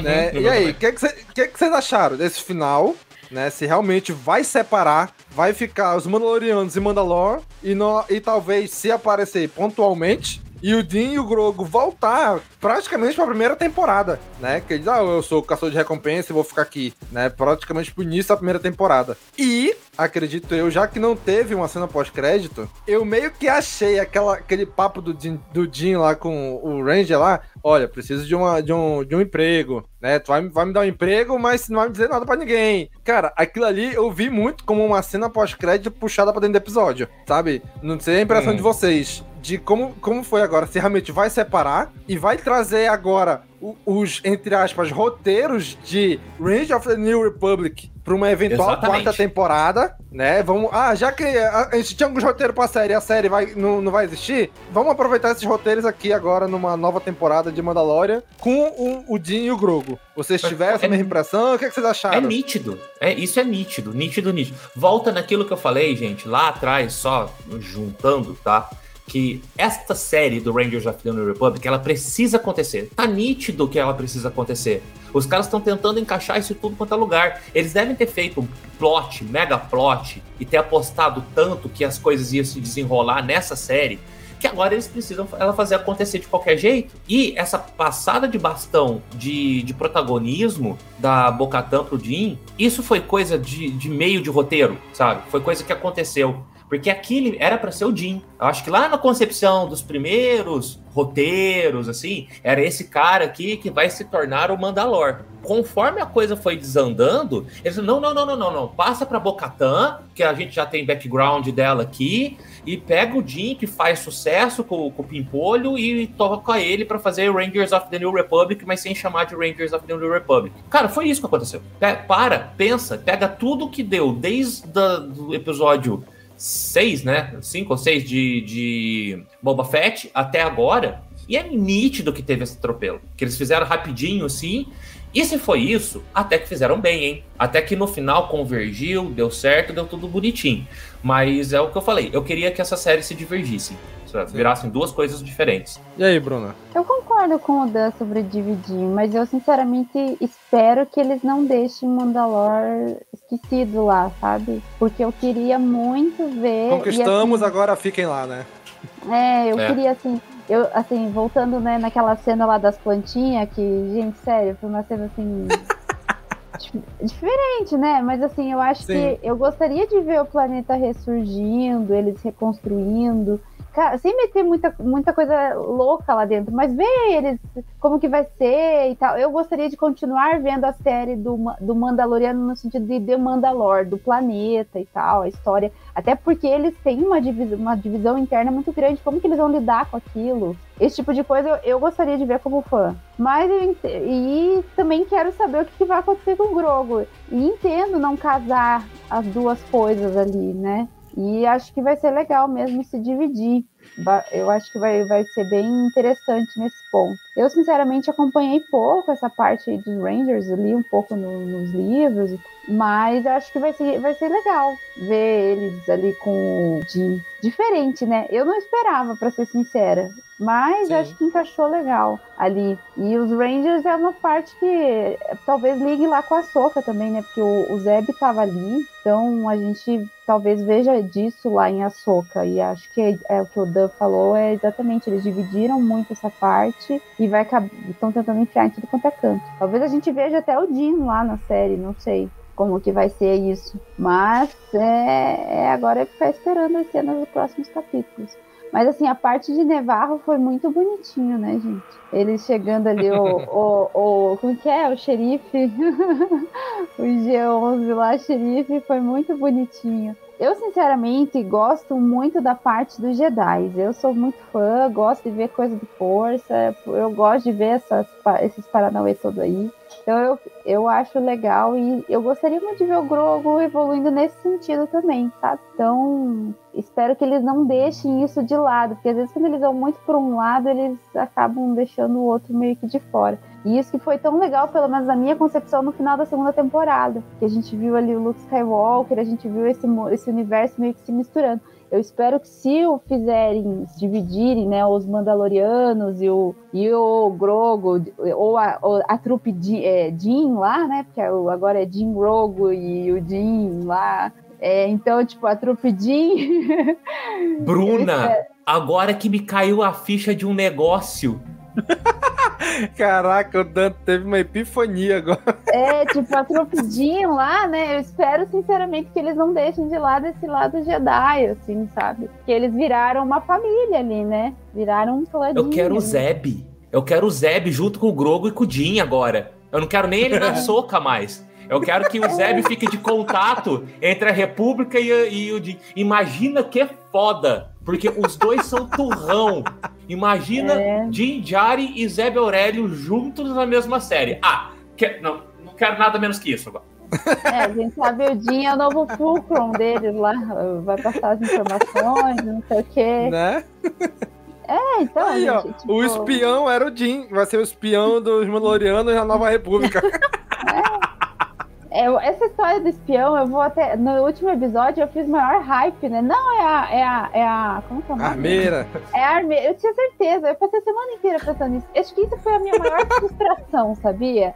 né? E aí, o que, que, cê- que que vocês acharam desse final? Né, se realmente vai separar, vai ficar os Mandalorianos e Mandalor, e, no, e talvez se aparecer pontualmente, e o Din e o Grogo voltar praticamente pra primeira temporada, né? Que eles, ah, eu sou o caçador de recompensa e vou ficar aqui, né? Praticamente pro início da primeira temporada. E, acredito eu, já que não teve uma cena pós-crédito, eu meio que achei aquela, aquele papo do Din, do Din lá com o Ranger lá, olha, preciso de, uma, de, um, de um emprego, né? Tu vai, vai me dar um emprego, mas não vai me dizer nada pra ninguém. Cara, aquilo ali eu vi muito como uma cena pós-crédito puxada pra dentro do episódio, sabe? Não sei a impressão Hum. de vocês. De como, como foi agora, se realmente vai separar e vai trazer agora os, entre aspas, roteiros de Range of the New Republic pra uma eventual Exatamente. quarta temporada, né? Vamos. Ah, já que a, a gente tinha alguns roteiros pra série e a série vai, não, não vai existir, vamos aproveitar esses roteiros aqui agora numa nova temporada de Mandalorian com o, o Din e o Grogo. Vocês tiveram essa é- mesma impressão? O que, é que vocês É acharam? nítido. É, isso é nítido, nítido, nítido. Volta naquilo que eu falei, gente, lá atrás, só juntando, tá? Que esta série do Rangers of the New Republic, ela precisa acontecer. Tá nítido que ela precisa acontecer. Os caras estão tentando encaixar isso tudo quanto é lugar. Eles devem ter feito um plot, mega plot, e ter apostado tanto que as coisas iam se desenrolar nessa série, que agora eles precisam ela fazer acontecer de qualquer jeito. E essa passada de bastão de, de protagonismo da Bocatan pro Jin, isso foi coisa de, de meio de roteiro, sabe? Foi coisa que aconteceu. Porque aquele era para ser o Jin. Eu acho que lá na concepção dos primeiros roteiros, assim, era esse cara aqui que vai se tornar o Mandalor. Conforme a coisa foi desandando, eles não, não, não, não, não, não. Passa pra Bocatan, que a gente já tem background dela aqui, e pega o Jim, que faz sucesso com, com o Pimpolho, e toca ele pra fazer Rangers of the New Republic, mas sem chamar de Rangers of the New Republic. Cara, foi isso que aconteceu. Para, pensa, pega tudo que deu desde o episódio 6, né? 5 ou 6 de, de Boba Fett até agora. E é nítido que teve esse atropelo. Que eles fizeram rapidinho assim. E se foi isso, até que fizeram bem, hein? Até que no final convergiu, deu certo, deu tudo bonitinho. Mas é o que eu falei, eu queria que essa série se divergisse. Virassem duas coisas diferentes. E aí, Bruna? Eu concordo com o Dan sobre dividir, mas eu sinceramente espero que eles não deixem Mandalor esquecido lá, sabe? Porque eu queria muito ver. Conquistamos, e, assim, agora fiquem lá, né? É, eu É. queria assim. Eu, assim, voltando, né, naquela cena lá das plantinhas, que, gente, sério, foi uma cena assim. *laughs* dif- diferente, né? Mas assim, eu acho Sim. que eu gostaria de ver o planeta ressurgindo, eles reconstruindo. Sem meter muita, muita coisa louca lá dentro, mas ver eles, como que vai ser e tal. Eu gostaria de continuar vendo a série do, do Mandaloriano no sentido de The Mandalor, do planeta e tal, a história. Até porque eles têm uma divisão, uma divisão interna muito grande. Como que eles vão lidar com aquilo? Esse tipo de coisa eu, eu gostaria de ver como fã. Mas eu e também quero saber o que, que vai acontecer com o Grogo. E entendo não casar as duas coisas ali, né? E acho que vai ser legal mesmo se dividir. Eu acho que vai, vai ser bem interessante nesse ponto. Eu, sinceramente, acompanhei pouco essa parte dos Rangers, li um pouco no- nos livros, mas acho que vai ser, vai ser legal ver eles ali com o Jim. Diferente, né? Eu não esperava, pra ser sincera. Mas acho que encaixou legal ali. E os Rangers é uma parte que talvez ligue lá com a Soca também, né? Porque o, o Zeb tava ali. Então a gente talvez veja disso lá em Ahsoka. E acho que é, é o que o Dan falou, é exatamente. Eles dividiram muito essa parte e vai estão tentando enfiar em tudo quanto é canto. Talvez a gente veja até o Dean lá na série, não sei como que vai ser isso. Mas é, é agora é ficar esperando as cenas dos próximos capítulos. Mas assim, a parte de Nevarro foi muito bonitinho, né, gente? Ele chegando ali, o, *laughs* o, o. Como que é? O xerife. *laughs* o G11 lá, xerife, foi muito bonitinho. Eu, sinceramente, gosto muito da parte dos Jedi. Eu sou muito fã, gosto de ver coisa de força, eu gosto de ver essas, esses paranauê todo aí. Então eu, eu acho legal e eu gostaria muito de ver o Grogu evoluindo nesse sentido também, sabe? Então, espero que eles não deixem isso de lado, porque às vezes quando eles vão muito por um lado, eles acabam deixando o outro meio que de fora. E isso que foi tão legal, pelo menos na minha concepção, no final da segunda temporada. Que a gente viu ali o Luke Skywalker, a gente viu esse, esse universo meio que se misturando. Eu espero que se o fizerem, se dividirem, né, os Mandalorianos e o, e o Grogo, ou a, ou a trupe de, é, Din lá, né, porque agora é Din Grogo e o Din lá. É, então, tipo, a trupe Din... *laughs* Bruna, agora que me caiu a ficha de um negócio. *laughs* Caraca, o Dan teve uma epifania agora. É, tipo, a Tropidinho lá, né? Eu espero sinceramente que eles não deixem de lado esse lado Jedi, assim, sabe? Que eles viraram uma família ali, né? Viraram um clãzinho. Eu quero o. Zeb. Eu quero o Zeb junto com o Grogo e com o Din agora. Eu não quero nem ele na *laughs* soca mais. Eu quero que o Zeb fique de contato entre a República e, e o Din. Imagina que foda, porque os dois são turrão. Imagina É. Din Djarin e Zeb Aurélio juntos na mesma série. Ah, que- não, não quero nada menos que isso agora. É, a gente sabe o Din é o novo fulcrum deles lá. Vai passar as informações, não sei o quê. Né? É, então. Aí, ó, gente, tipo, o espião era o Jim, vai ser o espião dos Mandalorianos na Nova República. *laughs* É, essa história do espião, eu vou até. No último episódio eu fiz maior hype, né? Não, é a. É a, é a como que é o nome? Armeira. É a armeira. Eu tinha certeza. Eu passei a semana inteira pensando nisso. Acho que isso foi a minha maior frustração, sabia?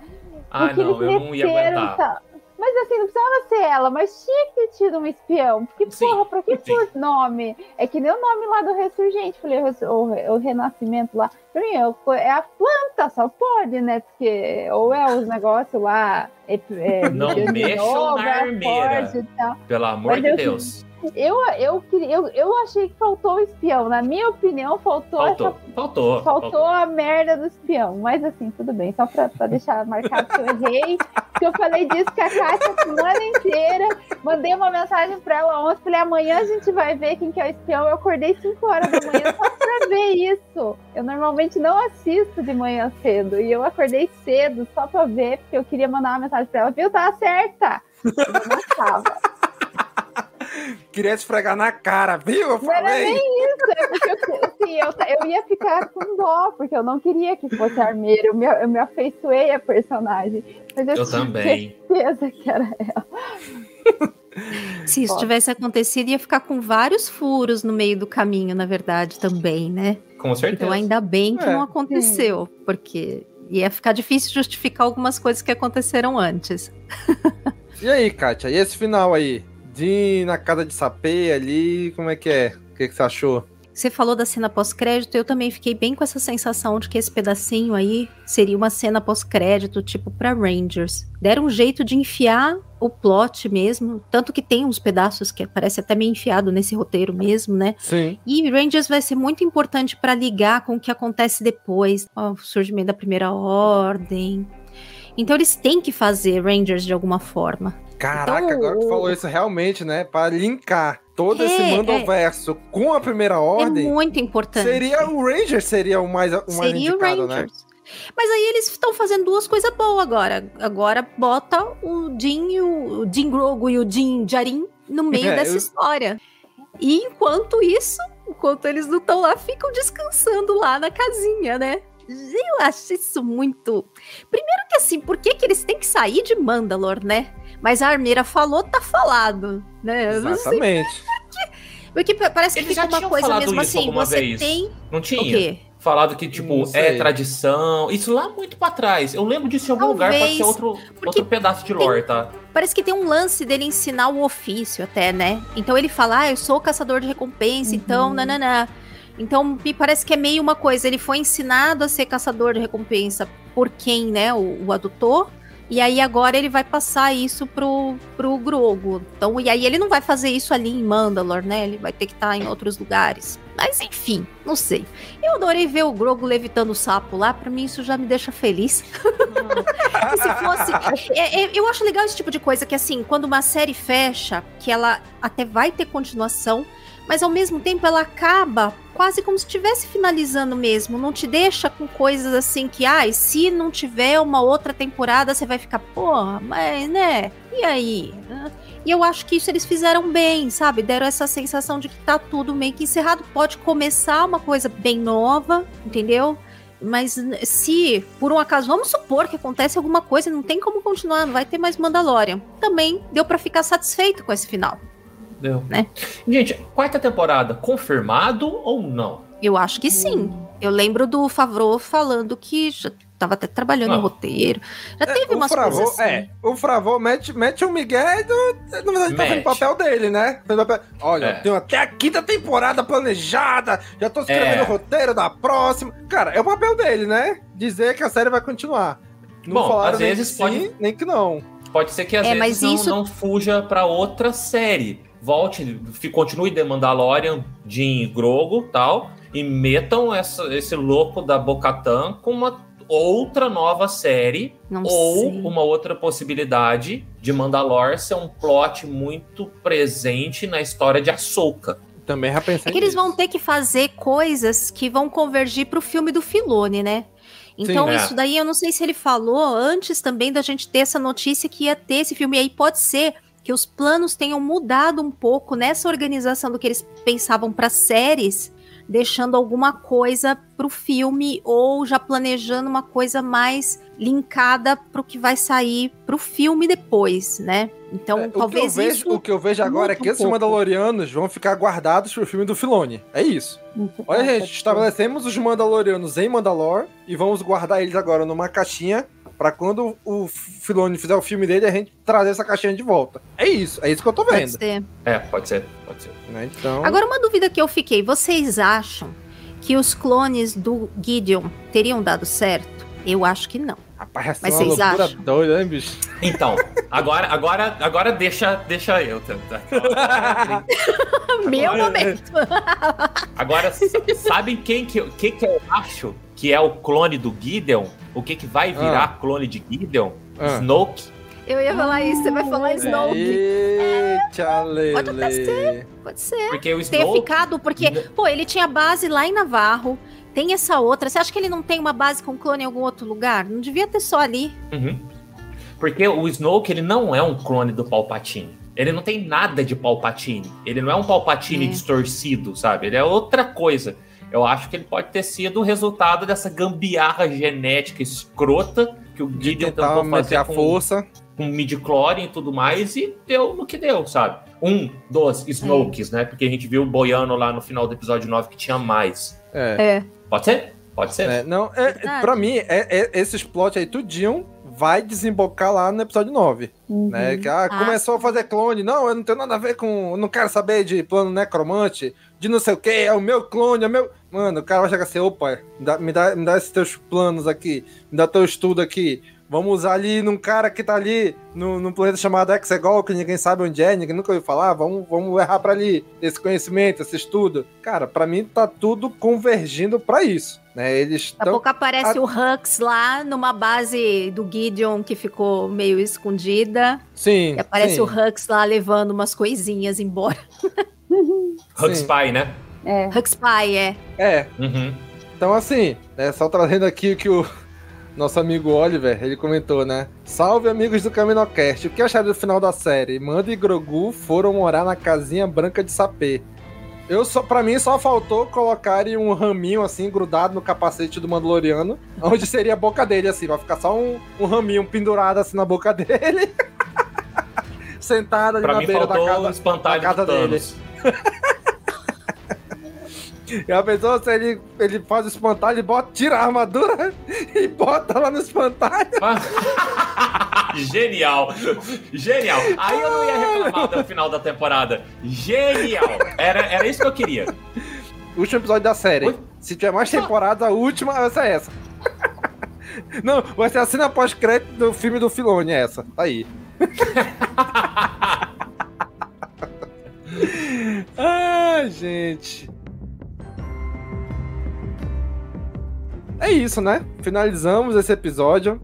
Ah, Porque não, eu não ia aguentar. tal- Mas assim, não precisava ser ela, mas tinha que ter tido um espião. Porque, porra, pra que por nome? É que nem o nome lá do Ressurgente, falei, o, o, re- o Renascimento lá. Pra mim, é a planta, só pode, né? Porque, ou é os negócios lá. É, é, Não mexam na armeira. Pelo amor Mas de eu- Deus. Eu, eu, eu, eu achei que faltou o espião. Na minha opinião, faltou, Faltou, essa faltou. Faltou. a merda do espião, mas assim, tudo bem, só pra, pra deixar marcado que eu errei, que eu falei disso com a Kátia a semana inteira, mandei uma mensagem pra ela ontem, falei, amanhã a gente vai ver quem que é o espião, eu acordei 5 horas da manhã só pra ver isso, eu normalmente não assisto de manhã cedo, e eu acordei cedo só pra ver, porque eu queria mandar uma mensagem pra ela, viu, tá certa, eu não tava. Queria esfregar na cara, viu? Eu Não era falei. nem isso, é porque eu, assim, eu, eu ia ficar com dó, porque eu não queria que fosse a armeira. Eu me, eu me afeiçoei a personagem. Mas eu, Eu tinha também. certeza que era ela. *laughs* Se isso tivesse acontecido, ia ficar com vários furos no meio do caminho, na verdade, também, né? Com certeza. Então ainda bem que É. não aconteceu, porque ia ficar difícil justificar algumas coisas que aconteceram antes. *laughs* E aí, Kátia? E esse final aí? De na casa de sapê ali, como é que é? O que, que você achou? Você falou da cena pós-crédito, eu também fiquei bem com essa sensação de que esse pedacinho aí seria uma cena pós-crédito, tipo pra Rangers. Deram um jeito de enfiar o plot mesmo, tanto que tem uns pedaços que parece até meio enfiado nesse roteiro mesmo, né? Sim. E Rangers vai ser muito importante pra ligar com o que acontece depois, o surgimento da primeira ordem. Então eles têm que fazer Rangers de alguma forma. Caraca, Então, agora que tu o- falou isso realmente, né? Pra linkar todo esse É, mandoverso com a primeira ordem. É muito importante. Seria o Ranger seria o mais, o mais Seria o indicado, né? Rangers. Mas aí eles estão fazendo duas coisas boas agora. Agora bota o Jin, e o, o Jin Grogu e o Jin Jarin no meio *laughs* É, dessa eu- história. E enquanto isso, enquanto eles não estão lá, ficam descansando lá na casinha, né? Eu acho isso muito. Primeiro que assim, por que, que eles têm que sair de Mandalor, né? Mas a Armeira falou, tá falado, né? Exatamente. porque pa- parece que Eles fica já uma coisa falado mesmo isso assim, alguma você vez. tem Não o tinha? quê? Falado que, tipo, é tradição. Isso lá muito pra trás. Eu lembro disso em algum lugar, pode Talvez, ser outro, outro pedaço de lore, tá? Parece que tem um lance dele ensinar o ofício até, né? Então ele fala, ah, eu sou caçador de recompensa, então, nananã. Então me parece que é meio uma coisa, ele foi ensinado a ser caçador de recompensa por quem, né, o, o adutor, e aí agora ele vai passar isso pro, pro Grogo. Então, e aí ele não vai fazer isso ali em Mandalor, né? Ele vai ter que estar em outros lugares. Mas enfim, não sei. Eu adorei ver o Grogo levitando o sapo lá, pra mim isso já me deixa feliz. *laughs* se fosse. É, é, eu acho legal esse tipo de coisa que, assim, quando uma série fecha, que ela até vai ter continuação, mas ao mesmo tempo ela acaba quase como se estivesse finalizando mesmo. Não te deixa com coisas assim que, ai, se não tiver uma outra temporada, você vai ficar, porra, mas né? E aí? E eu acho que isso eles fizeram bem, sabe? Deram essa sensação de que tá tudo meio que encerrado. Pode começar uma coisa bem nova, entendeu? Mas se, por um acaso, vamos supor que acontece alguma coisa, não tem como continuar, não vai ter mais Mandalorian. Também deu pra ficar satisfeito com esse final. Deu. Né? Gente, quarta temporada, confirmado ou não? Eu acho que sim. Eu lembro do Favreau falando que já tava até trabalhando Não. no roteiro. Já teve o umas Fravô, coisas assim. é, o Fravô mete, mete o Miguel do, na verdade tá fazendo o Mete. papel dele, né? Papel- Olha, É. tenho até a quinta temporada planejada, já tô escrevendo É. o roteiro da próxima. Cara, é o papel dele, né? Dizer que a série vai continuar. Não Bom, falaram às nem vezes que pode- sim, nem que não. Pode ser que às É, vezes mas não, isso- não fuja pra outra série. Volte, continue The Mandalorian, Jin e Grogo tal, e metam essa- esse louco da Bocatan com uma outra nova série Não ou sei. uma outra possibilidade de Mandalor ser um plot muito presente na história de Ahsoka. Também já pensei É que eles vão ter que fazer coisas que vão convergir pro filme do Filone, né? Então, Sim, é. isso daí eu não sei se ele falou antes também da gente ter essa notícia que ia ter esse filme. E aí pode ser que os planos tenham mudado um pouco nessa organização do que eles pensavam para séries, deixando alguma coisa pro filme ou já planejando uma coisa mais linkada pro que vai sair pro filme depois, né? Então, É, o, talvez vejo, isso o que eu vejo agora é que um esses pouco. Mandalorianos vão ficar guardados pro filme do Filone. É isso. Olha, gente, estabelecemos os Mandalorianos em Mandalor e vamos guardar eles agora numa caixinha pra quando o Filone fizer o filme dele, a gente trazer essa caixinha de volta. É isso, é isso que eu tô pode vendo. ser. É, pode ser, pode ser. Né? Então, Agora, uma dúvida que eu fiquei: vocês acham que os clones do Gideon teriam dado certo? Eu acho que não. rapaz, essa mas é uma vocês loucura acham? doida, hein, bicho? Então, agora, agora, agora deixa, deixa eu tentar. *laughs* Meu *laughs* Agora- momento. Agora, sabem quem que, eu- que, que eu acho que é o clone do Gideon? O que, que vai virar clone de Gideon? Ah. Snoke. Eu ia falar isso, você vai falar Snoke. Eita, Lele. Pode até ser. Pode ser. Porque o Ter Snoke. ficado, porque, pô, ele tinha base lá em Navarro. Tem essa outra. Você acha que ele não tem uma base com clone em algum outro lugar? Não devia ter só ali. Uhum. Porque o Snoke, ele não é um clone do Palpatine. Ele não tem nada de Palpatine. Ele não é um Palpatine É. distorcido, sabe? Ele é outra coisa. Eu acho que ele pode ter sido o resultado dessa gambiarra genética escrota que o Gideon tentou fazer a com, força. com midi-chlorian e tudo mais e deu no que deu, sabe? Um dos Snokes, né? Porque a gente viu boiando lá no final do episódio 9 que tinha mais. É. É. Pode ser? Pode ser? É, não, é, Verdade. pra mim, é, é, esses plot aí tudinho vai desembocar lá no episódio 9. Uhum. Né? Que ah, Ah, começou a fazer clone. Não, eu não tenho nada a ver com. eu Não quero saber de plano necromante, de não sei o que, é o meu clone, é o meu. Mano, o cara vai chegar assim, opa, me dá, me dá, me dá esses teus planos aqui, me dá teu estudo aqui. Vamos usar ali num cara que tá ali no, num planeta chamado Exegol, que ninguém sabe onde é, ninguém nunca ouviu falar. Vamos, vamos errar pra ali esse conhecimento, esse estudo. Cara, pra mim tá tudo convergindo pra isso. Né? Eles Daqui a pouco aparece a- o Hux lá numa base do Gideon que ficou meio escondida. Sim. E aparece sim. o Hux lá levando umas coisinhas embora. *laughs* Sim. Spy, né? É. Hux Spy, é. É, Uhum. Então, assim, né, só trazendo aqui o que o nosso amigo Oliver, ele comentou, né? Salve, amigos do Caminocast. O que acharam do final da série? Manda e Grogu foram morar na casinha branca de sapê. Eu só, pra mim, só faltou colocarem um raminho, assim, grudado no capacete do Mandaloriano, *laughs* onde seria a boca dele, assim. Vai ficar só um, um raminho pendurado, assim, na boca dele. *laughs* Sentado ali Pra na beira da casa, da casa dele. *laughs* E a pessoa, se ele, ele faz o espantalho, ele bota, tira a armadura *laughs* e bota lá no espantalho. *laughs* Genial! Genial! Aí eu não ia reclamar até o final da temporada. Genial! Era, era isso que eu queria. Último episódio da série. Oi? Se tiver mais temporadas, a última vai ser essa. *laughs* Não, vai ser a cena pós-crédito do filme do Filone, essa. Tá aí. Ai, gente. É isso, né? Finalizamos esse episódio.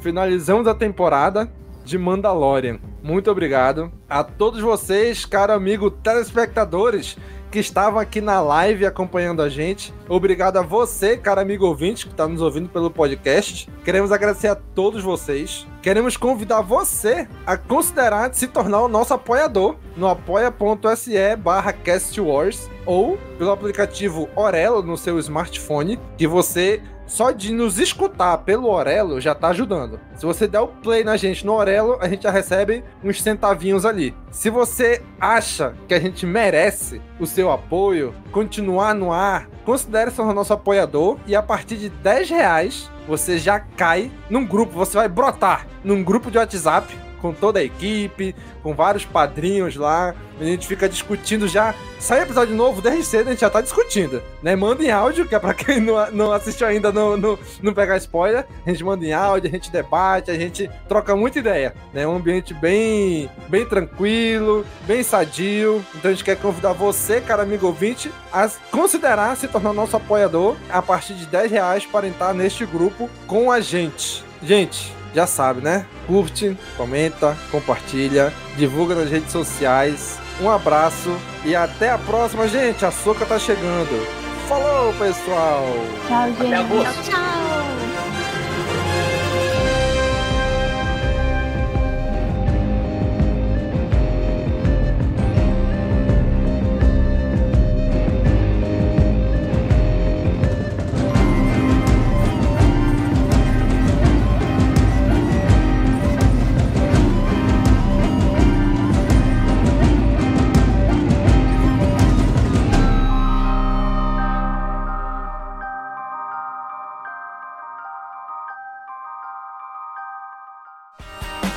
Finalizamos a temporada de Mandalorian. Muito obrigado a todos vocês, caro amigo telespectadores, que estavam aqui na live acompanhando a gente. Obrigado a você, caro amigo ouvinte, que está nos ouvindo pelo podcast. Queremos agradecer a todos vocês. Queremos convidar você a considerar se tornar o nosso apoiador no apoia.se barra castwars ou pelo aplicativo Orelo no seu smartphone, que você só de nos escutar pelo Orelo já tá ajudando. Se você der o play na gente no Orelo, a gente já recebe uns centavinhos ali. Se você acha que a gente merece o seu apoio, continuar no ar, considere ser o nosso apoiador e a partir de 10 reais você já cai num grupo, você vai brotar num grupo de WhatsApp com toda a equipe, com vários padrinhos lá. A gente fica discutindo já. Sai episódio novo, desde cedo a gente já tá discutindo. Né? Manda em áudio, que é pra quem não, não assistiu ainda não, não, não pegar spoiler. A gente manda em áudio, a gente debate, a gente troca muita ideia. Né? um ambiente bem, bem tranquilo, bem sadio. Então a gente quer convidar você, cara amigo ouvinte, a considerar se tornar nosso apoiador a partir de 10 reais para entrar neste grupo com a gente. Gente, já sabe, né? Curte, comenta, compartilha, divulga nas redes sociais. Um abraço e até a próxima, gente. A Soca tá chegando. Falou, pessoal! Tchau, gente. Até agosto. Tchau, tchau.